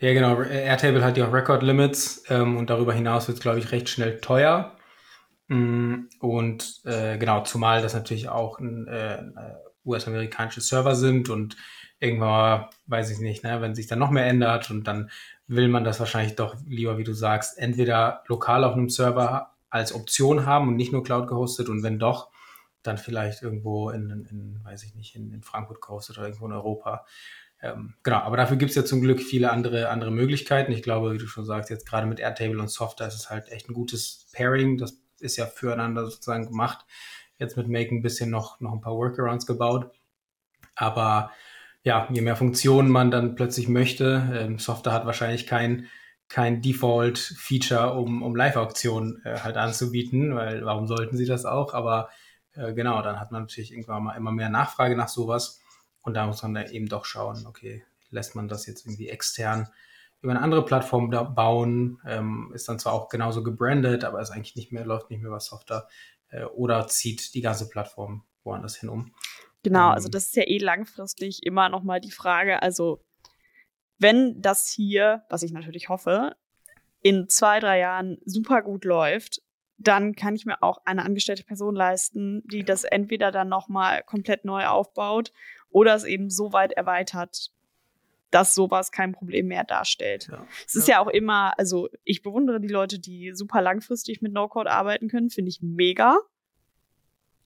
Ja, genau. Airtable hat ja auch Record Limits ähm, und darüber hinaus wird es, glaube ich, recht schnell teuer. Mm, und äh, genau, zumal das natürlich auch ein äh, US-amerikanische Server sind und irgendwann, weiß ich nicht, ne, wenn sich dann noch mehr ändert und dann will man das wahrscheinlich doch lieber, wie du sagst, entweder lokal auf einem Server als Option haben und nicht nur Cloud gehostet und wenn doch, dann vielleicht irgendwo in, in weiß ich nicht, in, in, Frankfurt gehostet oder irgendwo in Europa. Ähm, genau, aber dafür gibt es ja zum Glück viele andere, andere Möglichkeiten. Ich glaube, wie du schon sagst, jetzt gerade mit Airtable und Software ist es halt echt ein gutes Pairing. Das ist ja füreinander sozusagen gemacht. Jetzt mit Make ein bisschen noch, noch ein paar Workarounds gebaut. Aber ja, je mehr Funktionen man dann plötzlich möchte, ähm, Software hat wahrscheinlich kein, kein Default-Feature, um, um Live-Auktionen äh, halt anzubieten, weil warum sollten sie das auch? Aber äh, genau, dann hat man natürlich irgendwann mal immer mehr Nachfrage nach sowas und da muss man dann eben doch schauen, okay, lässt man das jetzt irgendwie extern über eine andere Plattform bauen, ähm, ist dann zwar auch genauso gebrandet, aber ist eigentlich nicht mehr, läuft nicht mehr über Software äh, oder zieht die ganze Plattform woanders hin um. Genau, also ähm. das ist ja eh langfristig immer nochmal die Frage. Also, wenn das hier, was ich natürlich hoffe, in zwei, drei Jahren super gut läuft, dann kann ich mir auch eine angestellte Person leisten, die das entweder dann nochmal komplett neu aufbaut oder es eben so weit erweitert, dass sowas kein Problem mehr darstellt. Ja, es ist ja. ja auch immer, also ich bewundere die Leute, die super langfristig mit No-Code arbeiten können, finde ich mega.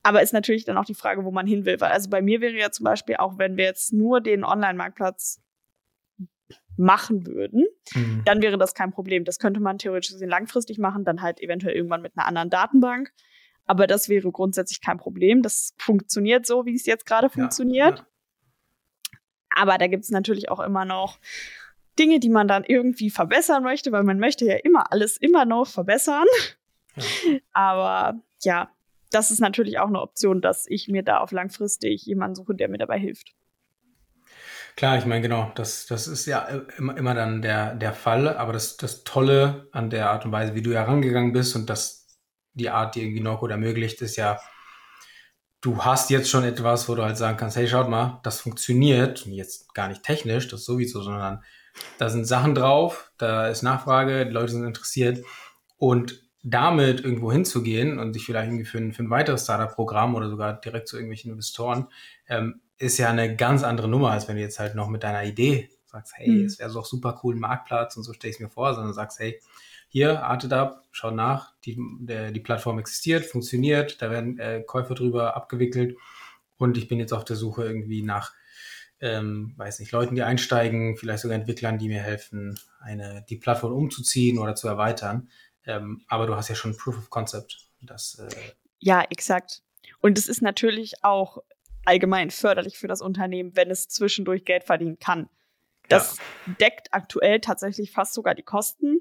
Aber ist natürlich dann auch die Frage, wo man hin will. Weil also bei mir wäre ja zum Beispiel auch, wenn wir jetzt nur den Online-Marktplatz machen würden, mhm. dann wäre das kein Problem. Das könnte man theoretisch gesehen langfristig machen, dann halt eventuell irgendwann mit einer anderen Datenbank. Aber das wäre grundsätzlich kein Problem. Das funktioniert so, wie es jetzt gerade ja, funktioniert. Ja. Aber da gibt es natürlich auch immer noch Dinge, die man dann irgendwie verbessern möchte, weil man möchte ja immer alles immer noch verbessern. Ja. Aber ja, das ist natürlich auch eine Option, dass ich mir da auf langfristig jemanden suche, der mir dabei hilft. Klar, ich meine, genau, das, das ist ja immer, immer dann der, der Fall, aber das, das Tolle an der Art und Weise, wie du herangegangen bist und dass die Art, die irgendwie No-Code ermöglicht, ist ja, du hast jetzt schon etwas, wo du halt sagen kannst, hey, schaut mal, das funktioniert, jetzt gar nicht technisch, das sowieso, sondern da sind Sachen drauf, da ist Nachfrage, die Leute sind interessiert und damit irgendwo hinzugehen und sich vielleicht irgendwie für ein, für ein weiteres Startup-Programm oder sogar direkt zu irgendwelchen Investoren, ähm, ist ja eine ganz andere Nummer, als wenn du jetzt halt noch mit deiner Idee sagst, hey, mhm. es wäre doch super cool, ein Marktplatz und so stelle ich es mir vor, sondern sagst, hey, hier, Arted Up, schau nach, die, der, die Plattform existiert, funktioniert, da werden äh, Käufe drüber abgewickelt und ich bin jetzt auf der Suche irgendwie nach, ähm, weiß nicht, Leuten, die einsteigen, vielleicht sogar Entwicklern, die mir helfen, eine, die Plattform umzuziehen oder zu erweitern. Ähm, aber du hast ja schon Proof of Concept. Das, äh ja, exakt. Und es ist natürlich auch allgemein förderlich für das Unternehmen, wenn es zwischendurch Geld verdienen kann. Das ja. deckt aktuell tatsächlich fast sogar die Kosten.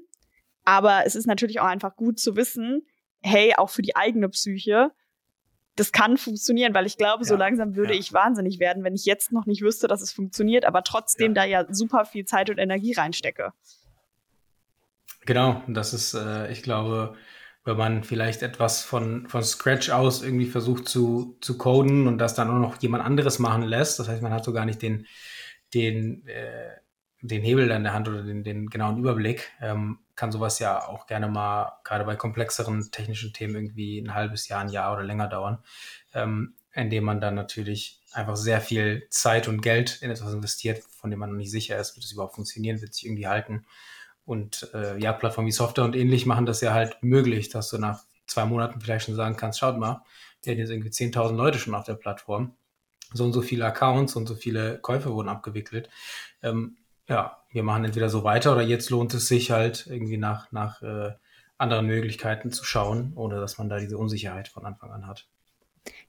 Aber es ist natürlich auch einfach gut zu wissen, hey, auch für die eigene Psyche, das kann funktionieren, weil ich glaube, ja, so langsam würde ja. ich wahnsinnig werden, wenn ich jetzt noch nicht wüsste, dass es funktioniert, aber trotzdem da ja super viel Zeit und Energie reinstecke. Genau, das ist, äh, ich glaube, wenn man vielleicht etwas von, von Scratch aus irgendwie versucht zu, zu coden und das dann auch noch jemand anderes machen lässt, das heißt, man hat so gar nicht den, den, äh, den Hebel in der Hand oder den, den genauen Überblick, ähm, kann sowas ja auch gerne mal, gerade bei komplexeren technischen Themen, irgendwie ein halbes Jahr, ein Jahr oder länger dauern, ähm, indem man dann natürlich einfach sehr viel Zeit und Geld in etwas investiert, von dem man noch nicht sicher ist, wird es überhaupt funktionieren, wird sich irgendwie halten. Und äh, ja, Plattformen wie Software und ähnlich machen das ja halt möglich, dass du nach zwei Monaten vielleicht schon sagen kannst, schaut mal, wir haben jetzt irgendwie 10.000 Leute schon auf der Plattform, so und so viele Accounts und so viele Käufe wurden abgewickelt. Ähm, ja, wir machen entweder so weiter oder jetzt lohnt es sich halt irgendwie nach, nach äh, anderen Möglichkeiten zu schauen, ohne dass man da diese Unsicherheit von Anfang an hat.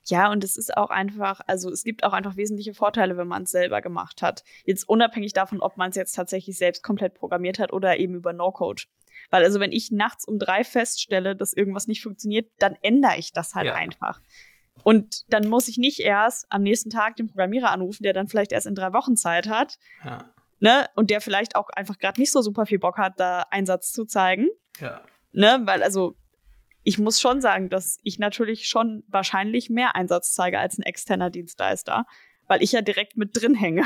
Ja, und es ist auch einfach, also es gibt auch einfach wesentliche Vorteile, wenn man es selber gemacht hat. Jetzt unabhängig davon, ob man es jetzt tatsächlich selbst komplett programmiert hat oder eben über No-Code. Weil also wenn ich nachts um drei feststelle, dass irgendwas nicht funktioniert, dann ändere ich das halt ja. einfach. Und dann muss ich nicht erst am nächsten Tag den Programmierer anrufen, der dann vielleicht erst in drei Wochen Zeit hat. Ja. Ne? Und der vielleicht auch einfach gerade nicht so super viel Bock hat, da Einsatz zu zeigen. Ja. Ne? Weil also ich muss schon sagen, dass ich natürlich schon wahrscheinlich mehr Einsatz zeige als ein externer Dienstleister, weil ich ja direkt mit drin hänge.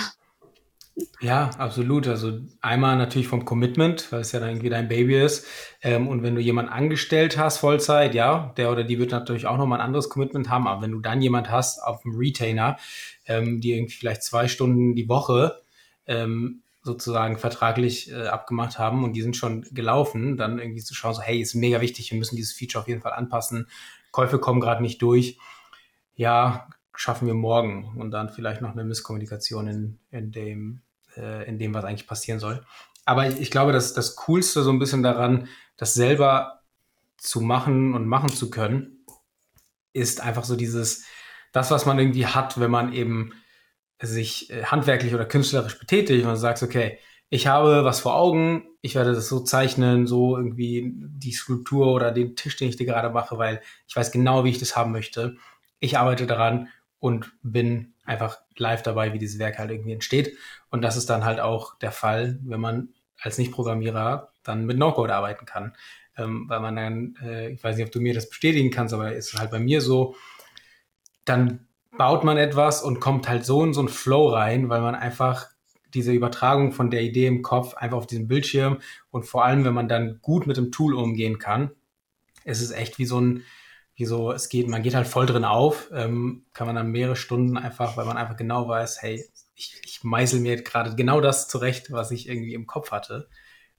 Ja, absolut. Also einmal natürlich vom Commitment, weil es ja dann irgendwie dein Baby ist. Ähm, und wenn du jemanden angestellt hast, Vollzeit, ja, der oder die wird natürlich auch nochmal ein anderes Commitment haben. Aber wenn du dann jemand hast auf dem Retainer, ähm, die irgendwie vielleicht zwei Stunden die Woche ähm, sozusagen vertraglich äh, abgemacht haben und die sind schon gelaufen, dann irgendwie zu schauen, so hey, ist mega wichtig, wir müssen dieses Feature auf jeden Fall anpassen. Käufe kommen gerade nicht durch. Ja, schaffen wir morgen und dann vielleicht noch eine Misskommunikation in, in dem, äh, in dem, was eigentlich passieren soll. Aber ich, ich glaube, dass das Coolste so ein bisschen daran, das selber zu machen und machen zu können, ist einfach so dieses, das, was man irgendwie hat, wenn man eben sich äh, handwerklich oder künstlerisch betätigt und sagst, okay, ich habe was vor Augen, ich werde das so zeichnen, so irgendwie die Skulptur oder den Tisch, den ich dir gerade mache, weil ich weiß genau, wie ich das haben möchte. Ich arbeite daran und bin einfach live dabei, wie dieses Werk halt irgendwie entsteht. Und das ist dann halt auch der Fall, wenn man als Nicht-Programmierer dann mit No-Code arbeiten kann. Ähm, weil man dann, äh, ich weiß nicht, ob du mir das bestätigen kannst, aber ist halt bei mir so, dann baut man etwas und kommt halt so in so einen Flow rein, weil man einfach diese Übertragung von der Idee im Kopf einfach auf diesem Bildschirm und vor allem, wenn man dann gut mit dem Tool umgehen kann, ist es echt wie so ein, wie so, es geht, man geht halt voll drin auf, ähm, kann man dann mehrere Stunden einfach, weil man einfach genau weiß, hey, ich, ich meißel mir gerade genau das zurecht, was ich irgendwie im Kopf hatte.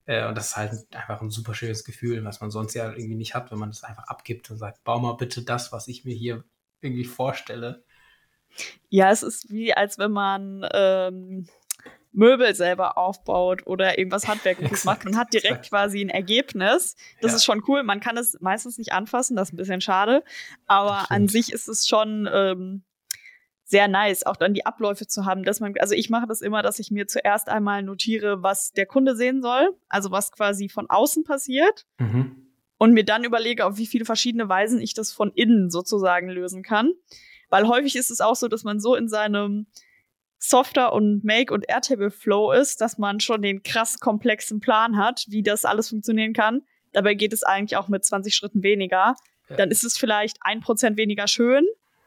Äh, und das ist halt einfach ein super schönes Gefühl, was man sonst ja irgendwie nicht hat, wenn man das einfach abgibt und sagt, bau mal bitte das, was ich mir hier irgendwie vorstelle. Ja, es ist wie, als wenn man ähm, Möbel selber aufbaut oder irgendwas Handwerkliches macht. Man hat direkt quasi ein Ergebnis. Das ja. ist schon cool. Man kann es meistens nicht anfassen, das ist ein bisschen schade. Aber an sich ist es schon ähm, sehr nice, auch dann die Abläufe zu haben, dass man, also ich mache das immer, dass ich mir zuerst einmal notiere, was der Kunde sehen soll, also was quasi von außen passiert. Mhm. und mir dann überlege, auf wie viele verschiedene Weisen ich das von innen sozusagen lösen kann. Weil häufig ist es auch so, dass man so in seinem Software und Make und Airtable Flow ist, dass man schon den krass komplexen Plan hat, wie das alles funktionieren kann. Dabei geht es eigentlich auch mit 20 Schritten weniger. Ja. Dann ist es vielleicht ein Prozent weniger schön,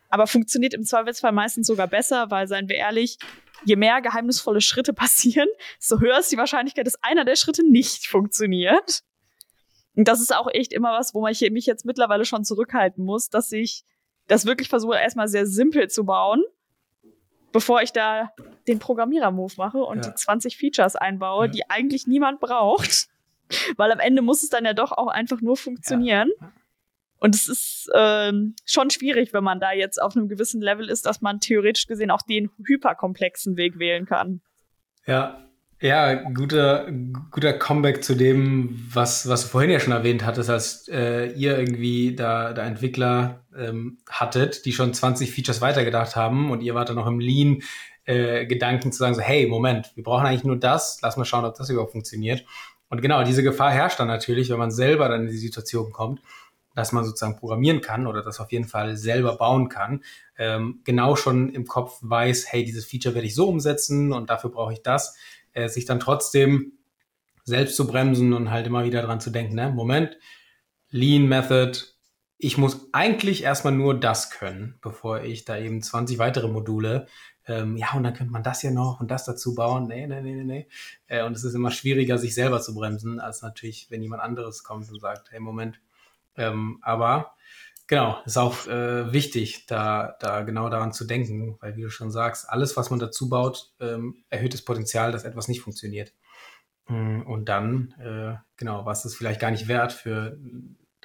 aber funktioniert im Zweifelsfall meistens sogar besser, weil, seien wir ehrlich, je mehr geheimnisvolle Schritte passieren, so höher ist die Wahrscheinlichkeit, dass einer der Schritte nicht funktioniert. Und das ist auch echt immer was, wo man mich jetzt mittlerweile schon zurückhalten muss, dass ich das wirklich versuche, erstmal sehr simpel zu bauen, bevor ich da den Programmierer-Move mache und ja. die 20 Features einbaue, ja. die eigentlich niemand braucht. Weil am Ende muss es dann ja doch auch einfach nur funktionieren. Ja. Und es ist ähm, schon schwierig, wenn man da jetzt auf einem gewissen Level ist, dass man theoretisch gesehen auch den hyperkomplexen Weg wählen kann. Ja, ja, guter, guter Comeback zu dem, was, was du vorhin ja schon erwähnt hattest, als äh, ihr irgendwie da, da Entwickler ähm, hattet, die schon 20 Features weitergedacht haben und ihr wart dann noch im Lean äh, Gedanken zu sagen, so, hey, Moment, wir brauchen eigentlich nur das, lass mal schauen, ob das überhaupt funktioniert. Und genau, diese Gefahr herrscht dann natürlich, wenn man selber dann in die Situation kommt, dass man sozusagen programmieren kann oder das auf jeden Fall selber bauen kann, ähm, genau schon im Kopf weiß, hey, dieses Feature werde ich so umsetzen und dafür brauche ich das äh, sich dann trotzdem selbst zu bremsen und halt immer wieder dran zu denken, ne? Moment, Lean Method, ich muss eigentlich erstmal nur das können, bevor ich da eben 20 weitere Module, ähm, ja, und dann könnte man das ja noch und das dazu bauen. Nee, nee, nee, nee, nee. Äh, und es ist immer schwieriger, sich selber zu bremsen, als natürlich, wenn jemand anderes kommt und sagt, hey, Moment. Ähm, aber Genau, ist auch äh, wichtig, da, da genau daran zu denken, weil wie du schon sagst, alles, was man dazu baut, ähm, erhöht das Potenzial, dass etwas nicht funktioniert. Mm, und dann, äh, genau, was ist vielleicht gar nicht wert für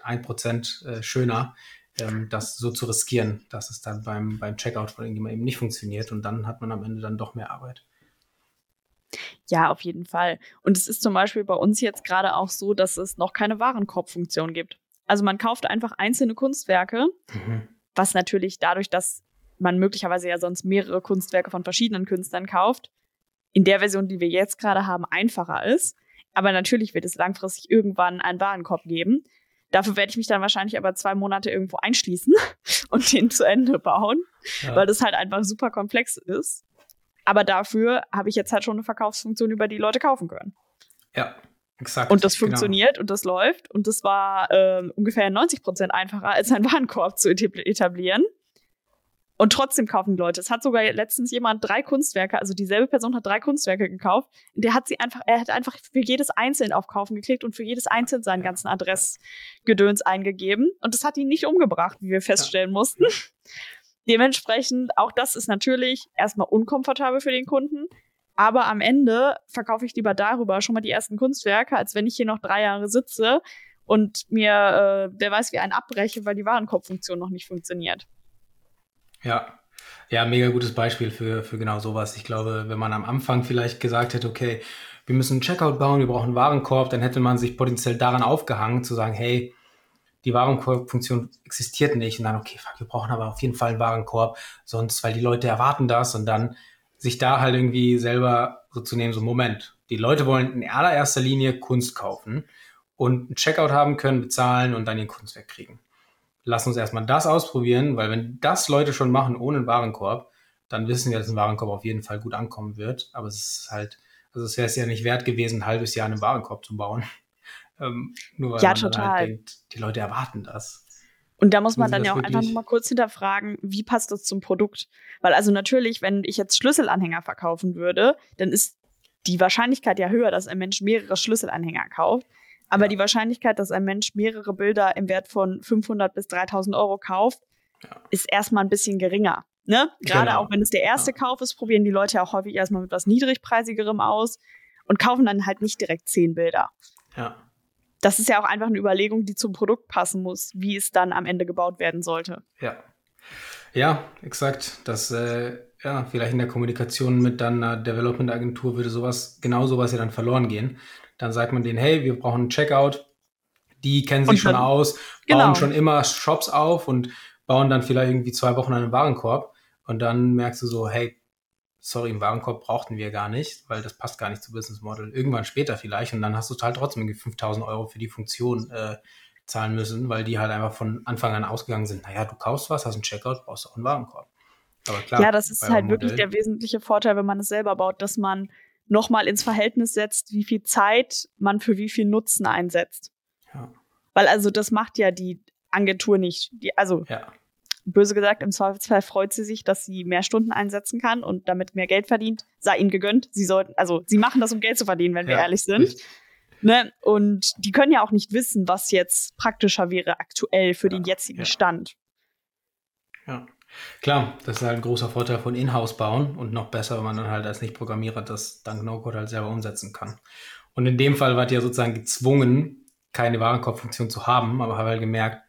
ein Prozent äh, schöner, ähm, das so zu riskieren, dass es dann beim, beim Checkout von irgendjemandem eben nicht funktioniert und dann hat man am Ende dann doch mehr Arbeit. Ja, auf jeden Fall. Und es ist zum Beispiel bei uns jetzt gerade auch so, dass es noch keine Warenkorbfunktion gibt. Also man kauft einfach einzelne Kunstwerke, mhm. was natürlich dadurch, dass man möglicherweise ja sonst mehrere Kunstwerke von verschiedenen Künstlern kauft, in der Version, die wir jetzt gerade haben, einfacher ist. Aber natürlich wird es langfristig irgendwann einen Warenkorb geben. Dafür werde ich mich dann wahrscheinlich aber zwei Monate irgendwo einschließen und den zu Ende bauen, ja. weil das halt einfach super komplex ist. Aber dafür habe ich jetzt halt schon eine Verkaufsfunktion, über die Leute kaufen können. Ja, Exakt. Und das genau. funktioniert genau. und das läuft. Und das war äh, ungefähr 90 Prozent einfacher, als einen Warenkorb zu etablieren. Und trotzdem kaufen die Leute. Es hat sogar letztens jemand drei Kunstwerke, also dieselbe Person hat drei Kunstwerke gekauft. Der hat sie einfach, er hat einfach für jedes einzeln auf Kaufen geklickt und für jedes einzeln seinen ganzen Adressgedöns eingegeben. Und das hat ihn nicht umgebracht, wie wir feststellen ja. mussten. Dementsprechend, auch das ist natürlich erstmal unkomfortabel für den Kunden. Aber am Ende verkaufe ich lieber darüber schon mal die ersten Kunstwerke, als wenn ich hier noch drei Jahre sitze und mir, äh, wer weiß, wie einen abbreche, weil die Warenkorbfunktion noch nicht funktioniert. Ja, ja, mega gutes Beispiel für, für genau sowas. Ich glaube, wenn man am Anfang vielleicht gesagt hätte, okay, wir müssen einen Checkout bauen, wir brauchen einen Warenkorb, dann hätte man sich potenziell daran aufgehangen, zu sagen, hey, die Warenkorbfunktion existiert nicht. Und dann, okay, fuck, wir brauchen aber auf jeden Fall einen Warenkorb, sonst, weil die Leute erwarten das und dann sich da halt irgendwie selber so zu nehmen, so Moment, die Leute wollen in allererster Linie Kunst kaufen und ein Checkout haben können, bezahlen und dann ihr Kunstwerk kriegen. Lass uns erstmal das ausprobieren, weil wenn das Leute schon machen ohne einen Warenkorb, dann wissen wir, dass ein Warenkorb auf jeden Fall gut ankommen wird. Aber es ist halt, also es wäre es ja nicht wert gewesen, ein halbes Jahr einen Warenkorb zu bauen. Ähm, nur weil ja, man total. halt denkt, die Leute erwarten das. Und da muss man dann ja auch einfach nur mal kurz hinterfragen, wie passt das zum Produkt? Weil also natürlich, wenn ich jetzt Schlüsselanhänger verkaufen würde, dann ist die Wahrscheinlichkeit ja höher, dass ein Mensch mehrere Schlüsselanhänger kauft. Aber ja. die Wahrscheinlichkeit, dass ein Mensch mehrere Bilder im Wert von 500 bis 3000 Euro kauft, ja. ist erstmal ein bisschen geringer. Ne? Gerade genau. auch wenn es der erste ja. Kauf ist, probieren die Leute ja auch häufig erstmal mit was niedrigpreisigerem aus und kaufen dann halt nicht direkt zehn Bilder. Ja das ist ja auch einfach eine Überlegung, die zum Produkt passen muss, wie es dann am Ende gebaut werden sollte. Ja. Ja, exakt. Das, äh, ja, vielleicht in der Kommunikation mit dann einer Development-Agentur würde sowas, genau sowas ja dann verloren gehen. Dann sagt man denen, hey, wir brauchen einen Checkout. Die kennen sich dann, schon aus, genau. bauen schon immer Shops auf und bauen dann vielleicht irgendwie zwei Wochen einen Warenkorb. Und dann merkst du so, hey, sorry, im Warenkorb brauchten wir gar nicht, weil das passt gar nicht zu Business Model. Irgendwann später vielleicht und dann hast du halt trotzdem 5000 Euro für die Funktion äh, zahlen müssen, weil die halt einfach von Anfang an ausgegangen sind, naja, du kaufst was, hast einen Checkout, brauchst auch einen Warenkorb. Aber klar, ja, das ist halt wirklich der wesentliche Vorteil, wenn man es selber baut, dass man nochmal ins Verhältnis setzt, wie viel Zeit man für wie viel Nutzen einsetzt. Ja. Weil also das macht ja die Agentur nicht. Die, also ja. Böse gesagt, im Zweifelsfall freut sie sich, dass sie mehr Stunden einsetzen kann und damit mehr Geld verdient. Sei ihnen gegönnt. Sie sollten, also sie machen das, um Geld zu verdienen, wenn wir ja, ehrlich sind. Ne? Und die können ja auch nicht wissen, was jetzt praktischer wäre aktuell für den jetzigen Stand. Ja. Klar, das ist halt ein großer Vorteil von Inhouse bauen und noch besser, wenn man dann halt als Nicht-Programmierer das dank No-Code halt selber umsetzen kann. Und in dem Fall wart ihr sozusagen gezwungen, keine Warenkorbfunktion zu haben, aber habe halt gemerkt,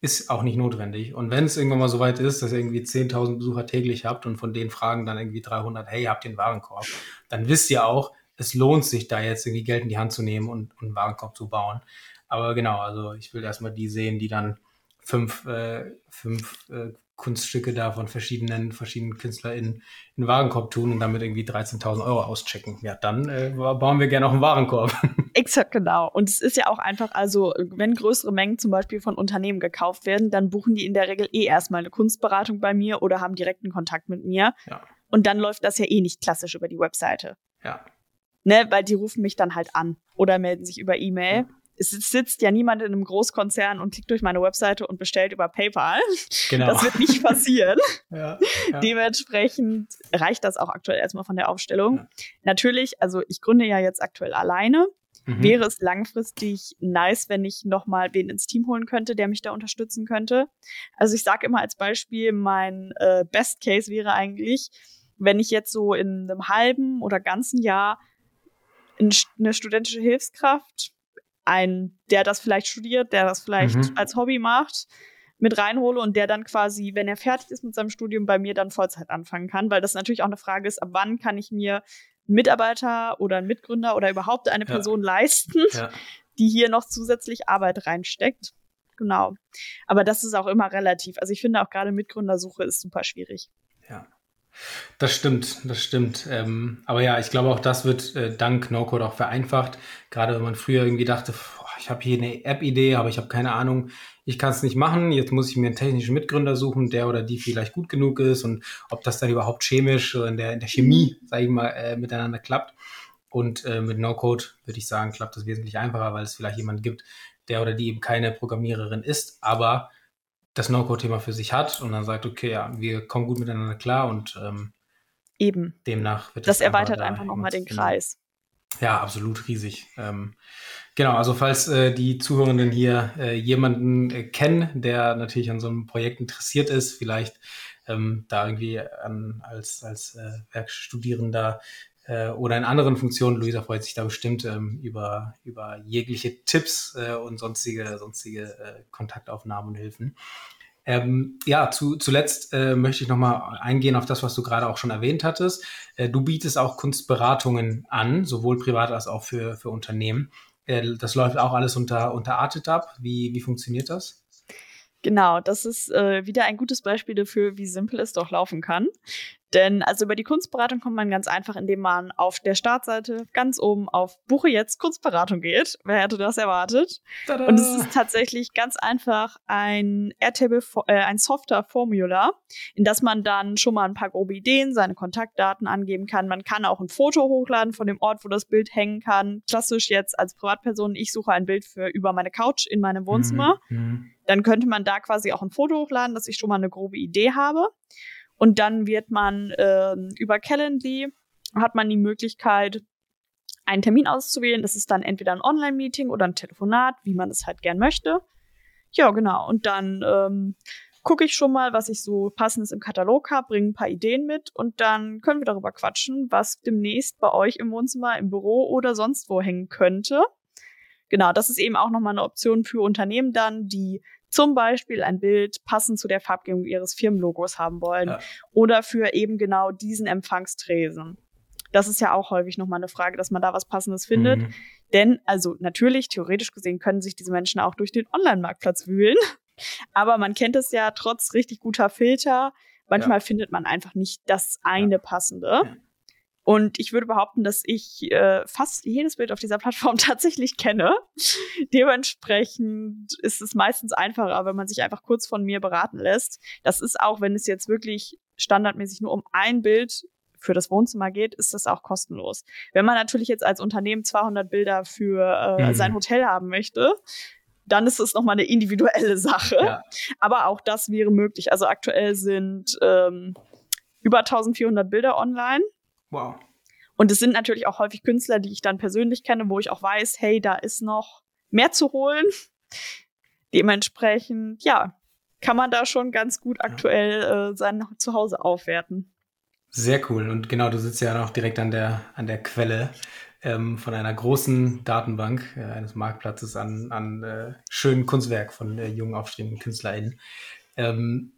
ist auch nicht notwendig. Und wenn es irgendwann mal so weit ist, dass ihr irgendwie 10.000 Besucher täglich habt und von denen fragen dann irgendwie 300, hey, habt ihr einen Warenkorb? Dann wisst ihr auch, es lohnt sich da jetzt irgendwie Geld in die Hand zu nehmen und, und einen Warenkorb zu bauen. Aber genau, also ich will erstmal die sehen, die dann fünf, äh, fünf äh, Kunststücke da von verschiedenen, verschiedenen KünstlerInnen in den Warenkorb tun und damit irgendwie 13.000 Euro auschecken. Ja, dann äh, bauen wir gerne auch einen Warenkorb. Exakt, genau. Und es ist ja auch einfach, also wenn größere Mengen zum Beispiel von Unternehmen gekauft werden, dann buchen die in der Regel eh erstmal eine Kunstberatung bei mir oder haben direkten Kontakt mit mir. Ja. Und dann läuft das ja eh nicht klassisch über die Webseite. Ja. Ne, weil die rufen mich dann halt an oder melden sich über E-Mail. Ja es sitzt ja niemand in einem Großkonzern und klickt durch meine Webseite und bestellt über PayPal. Genau. Das wird nicht passieren. ja, ja. Dementsprechend reicht das auch aktuell erstmal von der Aufstellung. Ja. Natürlich, also ich gründe ja jetzt aktuell alleine. Mhm. Wäre es langfristig nice, wenn ich nochmal wen ins Team holen könnte, der mich da unterstützen könnte. Also ich sage immer als Beispiel, mein äh, Best Case wäre eigentlich, wenn ich jetzt so in einem halben oder ganzen Jahr eine studentische Hilfskraft einen, der das vielleicht studiert, der das vielleicht mhm. als Hobby macht, mit reinhole und der dann quasi, wenn er fertig ist mit seinem Studium, bei mir dann Vollzeit anfangen kann, weil das natürlich auch eine Frage ist, ab wann kann ich mir einen Mitarbeiter oder einen Mitgründer oder überhaupt eine Person ja. leisten, ja. die hier noch zusätzlich Arbeit reinsteckt. Genau. Aber das ist auch immer relativ. Also ich finde auch gerade Mitgründersuche ist super schwierig. Ja. Das stimmt, das stimmt. Ähm, aber ja, ich glaube auch, das wird äh, dank No-Code auch vereinfacht. Gerade wenn man früher irgendwie dachte, boah, ich habe hier eine App-Idee, aber ich habe keine Ahnung, ich kann es nicht machen. Jetzt muss ich mir einen technischen Mitgründer suchen, der oder die vielleicht gut genug ist und ob das dann überhaupt chemisch in der, in der Chemie, sage ich mal, äh, miteinander klappt. Und äh, mit No-Code würde ich sagen, klappt das wesentlich einfacher, weil es vielleicht jemand gibt, der oder die eben keine Programmiererin ist, aber das No-Code-Thema für sich hat und dann sagt, okay, ja, wir kommen gut miteinander klar und ähm, eben demnach wird das, das erweitert einfach, einfach nochmal den Kreis. Ja, absolut riesig. Ähm, genau, also falls äh, die Zuhörenden hier äh, jemanden äh, kennen, der natürlich an so einem Projekt interessiert ist, vielleicht ähm, da irgendwie an, als, als äh, Werkstudierender äh, oder in anderen Funktionen. Luisa freut sich da bestimmt ähm, über, über jegliche Tipps äh, und sonstige, sonstige äh, Kontaktaufnahmen und Hilfen. Ähm, ja, zu, zuletzt äh, möchte ich nochmal eingehen auf das, was du gerade auch schon erwähnt hattest. Äh, du bietest auch Kunstberatungen an, sowohl privat als auch für, für Unternehmen. Äh, das läuft auch alles unter, unter Artet ab. Wie, wie funktioniert das? Genau, das ist äh, wieder ein gutes Beispiel dafür, wie simpel es doch laufen kann. Denn also über die Kunstberatung kommt man ganz einfach, indem man auf der Startseite ganz oben auf Buche jetzt Kunstberatung geht. Wer hätte das erwartet? Tada. Und es ist tatsächlich ganz einfach ein Airtable, äh, ein Software-Formular, in das man dann schon mal ein paar grobe Ideen, seine Kontaktdaten angeben kann. Man kann auch ein Foto hochladen von dem Ort, wo das Bild hängen kann. Klassisch jetzt als Privatperson, ich suche ein Bild für über meine Couch in meinem Wohnzimmer. Mhm. mhm. Dann könnte man da quasi auch ein Foto hochladen, dass ich schon mal eine grobe Idee habe. Und dann wird man äh, über Calendly hat man die Möglichkeit, einen Termin auszuwählen. Das ist dann entweder ein Online-Meeting oder ein Telefonat, wie man es halt gern möchte. Ja, genau. Und dann ähm, gucke ich schon mal, was ich so passendes im Katalog habe, bringe ein paar Ideen mit und dann können wir darüber quatschen, was demnächst bei euch im Wohnzimmer, im Büro oder sonst wo hängen könnte. Genau, das ist eben auch nochmal eine Option für Unternehmen dann, die zum Beispiel ein Bild passend zu der Farbgebung ihres Firmenlogos haben wollen ja. oder für eben genau diesen Empfangstresen. Das ist ja auch häufig nochmal eine Frage, dass man da was Passendes findet. Mhm. Denn, also natürlich, theoretisch gesehen, können sich diese Menschen auch durch den Online-Marktplatz wühlen. Aber man kennt es ja trotz richtig guter Filter. Manchmal ja. findet man einfach nicht das eine passende. Und ich würde behaupten, dass ich äh, fast jedes Bild auf dieser Plattform tatsächlich kenne. Dementsprechend ist es meistens einfacher, wenn man sich einfach kurz von mir beraten lässt. Das ist auch, wenn es jetzt wirklich standardmäßig nur um ein Bild für das Wohnzimmer geht, ist das auch kostenlos. Wenn man natürlich jetzt als Unternehmen 200 Bilder für äh, mhm. sein Hotel haben möchte, dann ist es nochmal eine individuelle Sache. Ja. Aber auch das wäre möglich. Also aktuell sind ähm, über 1400 Bilder online. Wow. Und es sind natürlich auch häufig Künstler, die ich dann persönlich kenne, wo ich auch weiß, hey, da ist noch mehr zu holen. Dementsprechend, ja, kann man da schon ganz gut aktuell äh, sein Zuhause aufwerten. Sehr cool. Und genau, du sitzt ja noch direkt an der, an der Quelle ähm, von einer großen Datenbank, äh, eines Marktplatzes an, an äh, schönen Kunstwerk von äh, jungen aufstrebenden KünstlerInnen. Ähm,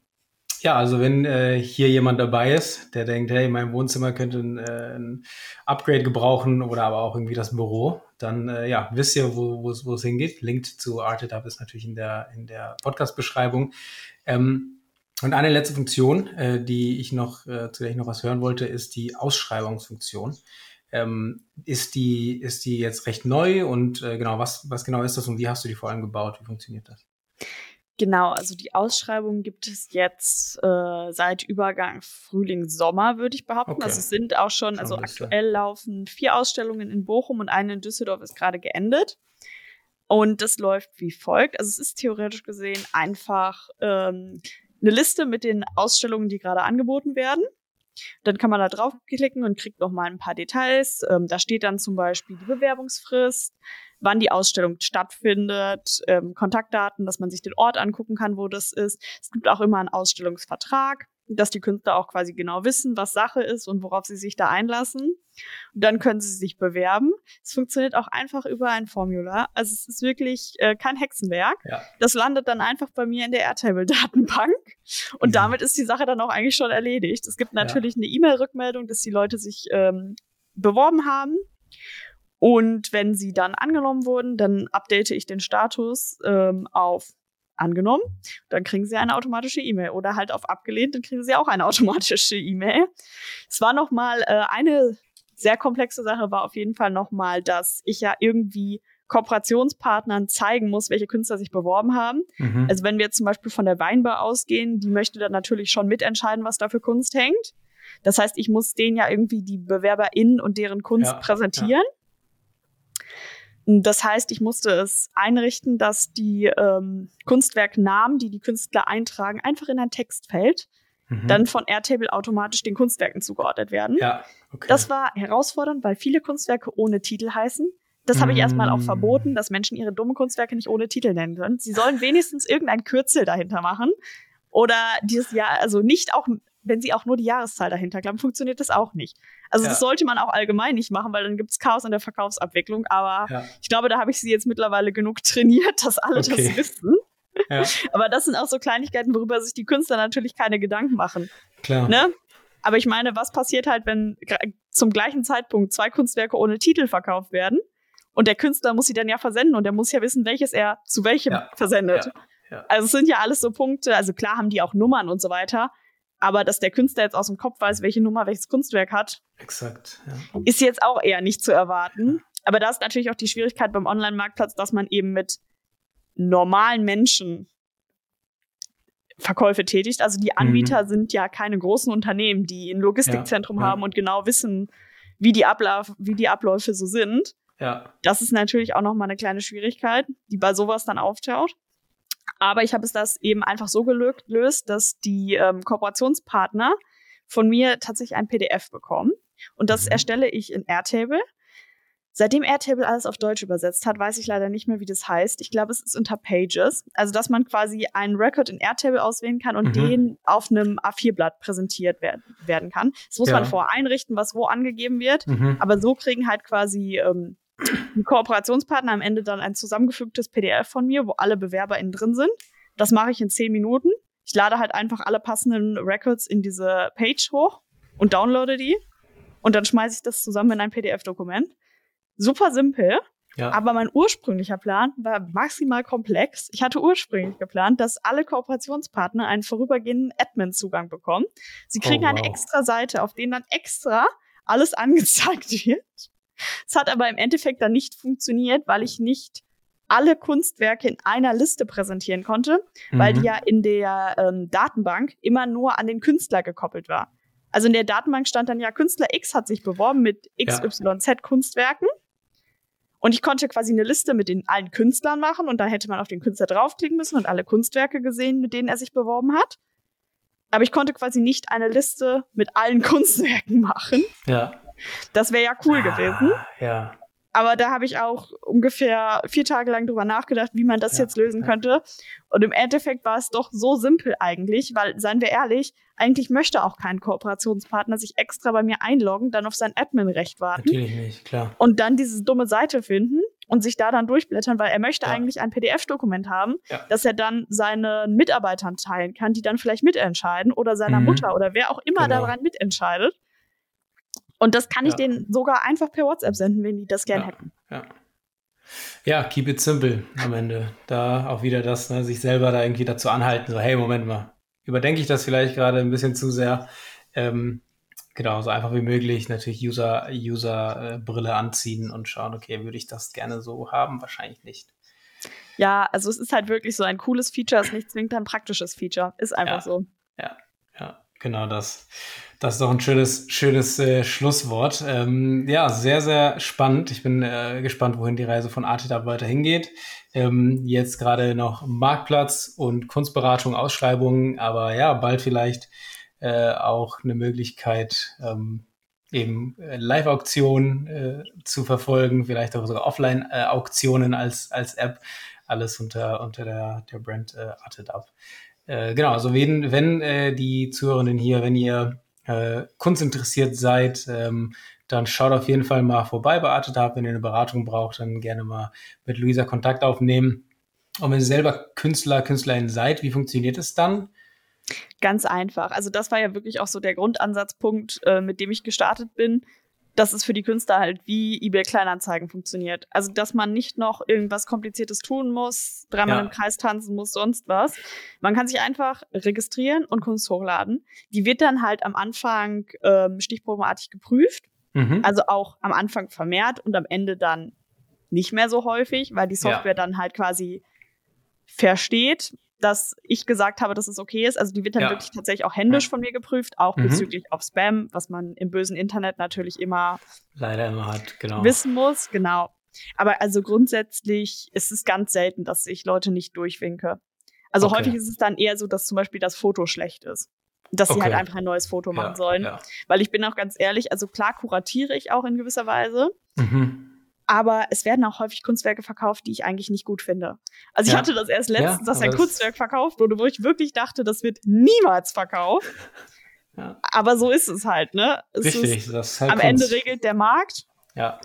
ja, also wenn äh, hier jemand dabei ist, der denkt, hey, mein Wohnzimmer könnte ein, äh, ein Upgrade gebrauchen oder aber auch irgendwie das Büro, dann äh, ja, wisst ihr, wo es hingeht. Link zu Arted ist natürlich in der, in der Podcast-Beschreibung. Ähm, und eine letzte Funktion, äh, die ich noch, äh, zu der ich noch was hören wollte, ist die Ausschreibungsfunktion. Ähm, ist die, ist die jetzt recht neu und äh, genau, was, was genau ist das und wie hast du die vor allem gebaut? Wie funktioniert das? Genau, also die Ausschreibung gibt es jetzt äh, seit Übergang Frühling, Sommer, würde ich behaupten. Okay. Also es sind auch schon, also aktuell laufen vier Ausstellungen in Bochum und eine in Düsseldorf ist gerade geendet. Und das läuft wie folgt. Also es ist theoretisch gesehen einfach ähm, eine Liste mit den Ausstellungen, die gerade angeboten werden. Dann kann man da draufklicken und kriegt noch mal ein paar Details. Ähm, da steht dann zum Beispiel die Bewerbungsfrist, wann die Ausstellung stattfindet, ähm, Kontaktdaten, dass man sich den Ort angucken kann, wo das ist. Es gibt auch immer einen Ausstellungsvertrag, dass die Künstler auch quasi genau wissen, was Sache ist und worauf sie sich da einlassen. Und dann können sie sich bewerben. Es funktioniert auch einfach über ein Formular. Also es ist wirklich äh, kein Hexenwerk. Ja. Das landet dann einfach bei mir in der Airtable-Datenbank. Und mhm. damit ist die Sache dann auch eigentlich schon erledigt. Es gibt natürlich ja. eine E-Mail-Rückmeldung, dass die Leute sich ähm, beworben haben. Und wenn sie dann angenommen wurden, dann update ich den Status ähm, auf angenommen. Dann kriegen sie eine automatische E-Mail oder halt auf abgelehnt, dann kriegen sie auch eine automatische E-Mail. Es war noch mal äh, eine sehr komplexe Sache war auf jeden Fall noch mal, dass ich ja irgendwie Kooperationspartnern zeigen muss, welche Künstler sich beworben haben. Mhm. Also wenn wir jetzt zum Beispiel von der Weinbar ausgehen, die möchte dann natürlich schon mitentscheiden, was da für Kunst hängt. Das heißt, ich muss denen ja irgendwie die BewerberInnen und deren Kunst ja, präsentieren. Ja. Das heißt, ich musste es einrichten, dass die ähm, Kunstwerknamen, die die Künstler eintragen, einfach in ein Textfeld mhm. dann von Airtable automatisch den Kunstwerken zugeordnet werden. Ja, okay. Das war herausfordernd, weil viele Kunstwerke ohne Titel heißen. Das habe ich erstmal auch mm. verboten, dass Menschen ihre dummen Kunstwerke nicht ohne Titel nennen können. Sie sollen wenigstens irgendein Kürzel dahinter machen. Oder dieses Jahr, also nicht auch wenn sie auch nur die Jahreszahl dahinter klappen, funktioniert das auch nicht. Also ja. das sollte man auch allgemein nicht machen, weil dann gibt es Chaos in der Verkaufsabwicklung. Aber ja. ich glaube, da habe ich sie jetzt mittlerweile genug trainiert, dass alle okay. das wissen. Ja. Aber das sind auch so Kleinigkeiten, worüber sich die Künstler natürlich keine Gedanken machen. Klar. Ne? Aber ich meine, was passiert halt, wenn zum gleichen Zeitpunkt zwei Kunstwerke ohne Titel verkauft werden? Und der Künstler muss sie dann ja versenden und der muss ja wissen, welches er zu welchem versendet. Also es sind ja alles so Punkte, also klar haben die auch Nummern und so weiter, aber dass der Künstler jetzt aus dem Kopf weiß, welche Nummer welches Kunstwerk hat, Exakt, ja. ist jetzt auch eher nicht zu erwarten. Aber da ist natürlich auch die Schwierigkeit beim Online-Marktplatz, dass man eben mit normalen Menschen Verkäufe tätigt. Also die Anbieter mhm. sind ja keine großen Unternehmen, die ein Logistikzentrum ja, ja. haben und genau wissen, wie die, Ablauf, wie die Abläufe so sind. Ja. Das ist natürlich auch nochmal eine kleine Schwierigkeit, die bei sowas dann auftaucht. Aber ich habe es das eben einfach so gelöst, dass die ähm, Kooperationspartner von mir tatsächlich ein PDF bekommen. Und das mhm. erstelle ich in Airtable. Seitdem Airtable alles auf Deutsch übersetzt hat, weiß ich leider nicht mehr, wie das heißt. Ich glaube, es ist unter Pages. Also, dass man quasi einen Record in Airtable auswählen kann und mhm. den auf einem A4-Blatt präsentiert werden, werden kann. Das muss ja. man vorher einrichten, was wo angegeben wird. Mhm. Aber so kriegen halt quasi ähm, Kooperationspartner am Ende dann ein zusammengefügtes PDF von mir, wo alle BewerberInnen drin sind. Das mache ich in zehn Minuten. Ich lade halt einfach alle passenden Records in diese Page hoch und downloade die. Und dann schmeiße ich das zusammen in ein PDF-Dokument. Super simpel. Ja. Aber mein ursprünglicher Plan war maximal komplex. Ich hatte ursprünglich geplant, dass alle Kooperationspartner einen vorübergehenden Admin-Zugang bekommen. Sie kriegen oh, wow. eine extra Seite, auf denen dann extra alles angezeigt wird. Es hat aber im Endeffekt dann nicht funktioniert, weil ich nicht alle Kunstwerke in einer Liste präsentieren konnte, mhm. weil die mhm. ja in der ähm, Datenbank immer nur an den Künstler gekoppelt war. Also in der Datenbank stand dann ja, Künstler X hat sich beworben mit XYZ ja. Kunstwerken. Und ich konnte quasi eine Liste mit den allen Künstlern machen und da hätte man auf den Künstler draufklicken müssen und alle Kunstwerke gesehen, mit denen er sich beworben hat. Aber ich konnte quasi nicht eine Liste mit allen Kunstwerken machen. Ja. Das wäre ja cool ah, gewesen. Ja. Aber da habe ich auch ungefähr vier Tage lang drüber nachgedacht, wie man das ja, jetzt lösen ja. könnte. Und im Endeffekt war es doch so simpel eigentlich, weil, seien wir ehrlich, eigentlich möchte auch kein Kooperationspartner sich extra bei mir einloggen, dann auf sein Admin-Recht warten. Natürlich nicht, klar. Und dann diese dumme Seite finden und sich da dann durchblättern, weil er möchte ja. eigentlich ein PDF-Dokument haben, ja. das er dann seinen Mitarbeitern teilen kann, die dann vielleicht mitentscheiden oder seiner mhm. Mutter oder wer auch immer genau. daran mitentscheidet. Und das kann ich ja. denen sogar einfach per WhatsApp senden, wenn die das gern ja. hätten. Ja. Ja, keep it simple am Ende. Da auch wieder das, ne, sich selber da irgendwie dazu anhalten, so, hey, Moment mal, überdenke ich das vielleicht gerade ein bisschen zu sehr? Ähm, genau, so einfach wie möglich natürlich User, User äh, Brille anziehen und schauen, okay, würde ich das gerne so haben? Wahrscheinlich nicht. Ja, also es ist halt wirklich so ein cooles Feature, ist nicht zwingend ein praktisches Feature. Ist einfach ja. so. Ja, ja, genau das. Das ist doch ein schönes, schönes äh, Schlusswort. Ähm, ja, sehr, sehr spannend. Ich bin äh, gespannt, wohin die Reise von Artida weiter hingeht. Ähm, jetzt gerade noch Marktplatz und Kunstberatung, Ausschreibungen, aber ja, bald vielleicht äh, auch eine Möglichkeit, ähm, eben äh, Live-Auktionen äh, zu verfolgen, vielleicht auch sogar Offline-Auktionen als, als App. Alles unter, unter der, der Brand äh, Arted Up. Äh, genau, also wenn, wenn äh, die Zuhörenden hier, wenn ihr äh, kunstinteressiert seid, ähm, dann schaut auf jeden Fall mal vorbei bei Artetab. Wenn ihr eine Beratung braucht, dann gerne mal mit Luisa Kontakt aufnehmen. Und wenn ihr selber Künstler, Künstlerin seid, wie funktioniert es dann? Ganz einfach. Also das war ja wirklich auch so der Grundansatzpunkt, äh, mit dem ich gestartet bin dass es für die Künstler halt wie eBay Kleinanzeigen funktioniert. Also, dass man nicht noch irgendwas Kompliziertes tun muss, dreimal ja. im Kreis tanzen muss, sonst was. Man kann sich einfach registrieren und Kunst hochladen. Die wird dann halt am Anfang ähm, stichprobenartig geprüft. Mhm. Also auch am Anfang vermehrt und am Ende dann nicht mehr so häufig, weil die Software ja. dann halt quasi versteht, dass ich gesagt habe, dass es okay ist. Also die wird dann ja. wirklich tatsächlich auch händisch von mir geprüft, auch mhm. bezüglich auf Spam, was man im bösen Internet natürlich immer leider immer hat, genau. Wissen muss, genau. Aber also grundsätzlich ist es ganz selten, dass ich Leute nicht durchwinke. Also okay. häufig ist es dann eher so, dass zum Beispiel das Foto schlecht ist. Dass okay. sie halt einfach ein neues Foto machen ja, sollen. Ja. Weil ich bin auch ganz ehrlich, also klar kuratiere ich auch in gewisser Weise. Mhm aber es werden auch häufig Kunstwerke verkauft, die ich eigentlich nicht gut finde. Also ich ja. hatte das erst letztens, ja, dass ein Kunstwerk verkauft wurde, wo ich wirklich dachte, das wird niemals verkauft. Ja. Aber so ist es halt, ne? Es Richtig, das ist halt am Kunst. Ende regelt der Markt. Ja.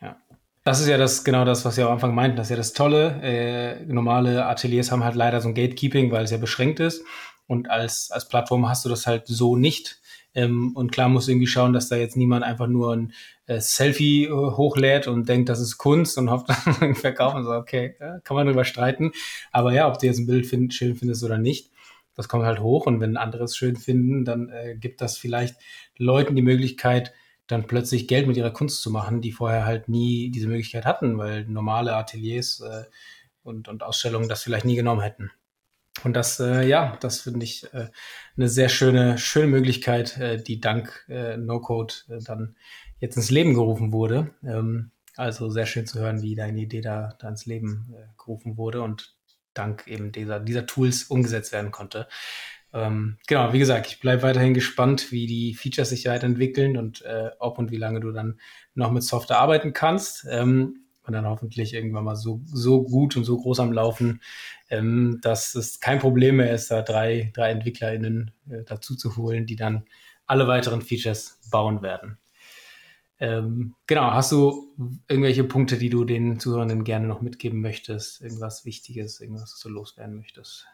Ja. Das ist ja das, genau das, was wir am Anfang meinten. Das ist ja das Tolle. Äh, normale Ateliers haben halt leider so ein Gatekeeping, weil es ja beschränkt ist. Und als, als Plattform hast du das halt so nicht. Ähm, und klar musst du irgendwie schauen, dass da jetzt niemand einfach nur ein äh, Selfie äh, hochlädt und denkt, das ist Kunst und hofft dann verkaufen. So, okay, ja, kann man drüber streiten. Aber ja, ob du jetzt ein Bild find, schön findest oder nicht, das kommt halt hoch. Und wenn andere es schön finden, dann äh, gibt das vielleicht Leuten die Möglichkeit, dann plötzlich Geld mit ihrer Kunst zu machen, die vorher halt nie diese Möglichkeit hatten, weil normale Ateliers äh, und, und Ausstellungen das vielleicht nie genommen hätten. Und das, äh, ja, das finde ich äh, eine sehr schöne, schöne Möglichkeit, äh, die dank äh, No-Code äh, dann jetzt ins Leben gerufen wurde. Ähm, also sehr schön zu hören, wie deine Idee da, da ins Leben äh, gerufen wurde und dank eben dieser, dieser Tools umgesetzt werden konnte. Ähm, genau, wie gesagt, ich bleibe weiterhin gespannt, wie die Features sich weiterentwickeln und äh, ob und wie lange du dann noch mit Software arbeiten kannst. Ähm, und dann hoffentlich irgendwann mal so, so gut und so groß am Laufen, ähm, dass es kein Problem mehr ist, da drei, drei EntwicklerInnen äh, dazu zu holen, die dann alle weiteren Features bauen werden. Ähm, genau, hast du irgendwelche Punkte, die du den Zuhörenden gerne noch mitgeben möchtest? Irgendwas Wichtiges, irgendwas, was du loswerden möchtest?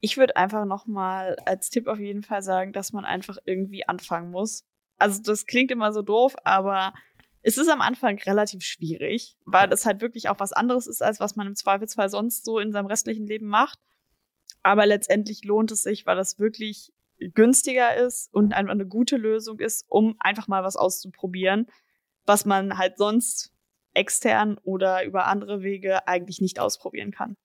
Ich würde einfach nochmal als Tipp auf jeden Fall sagen, dass man einfach irgendwie anfangen muss. Also das klingt immer so doof, aber es ist am Anfang relativ schwierig, weil das halt wirklich auch was anderes ist, als was man im Zweifelsfall sonst so in seinem restlichen Leben macht. Aber letztendlich lohnt es sich, weil das wirklich günstiger ist und einfach eine gute Lösung ist, um einfach mal was auszuprobieren, was man halt sonst extern oder über andere Wege eigentlich nicht ausprobieren kann.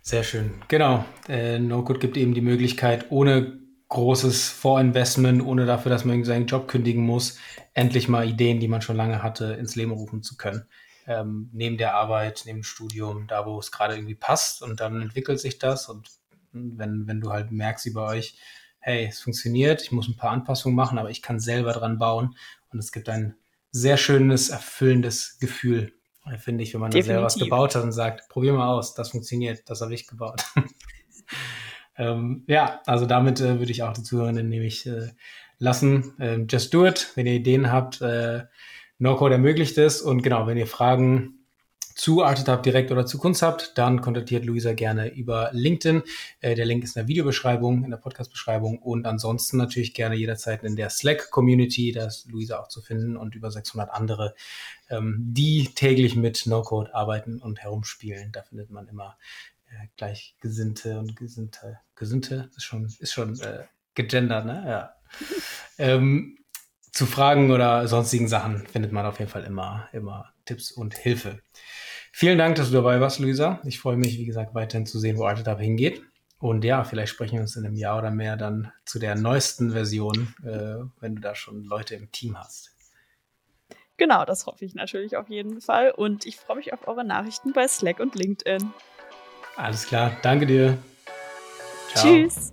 Sehr schön. Genau. Äh, NoCode gibt eben die Möglichkeit, ohne großes Vorinvestment, ohne dafür, dass man seinen Job kündigen muss, endlich mal Ideen, die man schon lange hatte, ins Leben rufen zu können. Ähm, neben der Arbeit, neben dem Studium, da wo es gerade irgendwie passt und dann entwickelt sich das und wenn, wenn du halt merkst über euch, hey, es funktioniert, ich muss ein paar Anpassungen machen, aber ich kann selber dran bauen und es gibt ein sehr schönes, erfüllendes Gefühl, finde ich, wenn man da selber was gebaut hat und sagt, probier mal aus, das funktioniert, das habe ich gebaut. ähm, ja, also damit äh, würde ich auch die Zuhörerinnen nämlich äh, lassen. Ähm, just do it, wenn ihr Ideen habt. Äh, No-Code ermöglicht es und genau, wenn ihr Fragen zu Archetype direkt oder zu Kunst habt, dann kontaktiert Luisa gerne über LinkedIn. Äh, der Link ist in der Videobeschreibung, in der Podcast-Beschreibung und ansonsten natürlich gerne jederzeit in der Slack-Community. Da ist Luisa auch zu finden und über 600 andere, ähm, die täglich mit No-Code arbeiten und herumspielen. Da findet man immer äh, Gleichgesinnte und Gesinnte. Gesinnte ist schon, ist schon äh, gegendert, ne? Ja. ähm, zu Fragen oder sonstigen Sachen findet man auf jeden Fall immer, immer Tipps und Hilfe. Vielen Dank, dass du dabei warst, Luisa. Ich freue mich, wie gesagt, weiterhin zu sehen, wo Artetap hingeht. Und ja, vielleicht sprechen wir uns in einem Jahr oder mehr dann zu der neuesten Version, äh, wenn du da schon Leute im Team hast. Genau, das hoffe ich natürlich auf jeden Fall. Und ich freue mich auf eure Nachrichten bei Slack und LinkedIn. Alles klar, danke dir. Ciao. Tschüss.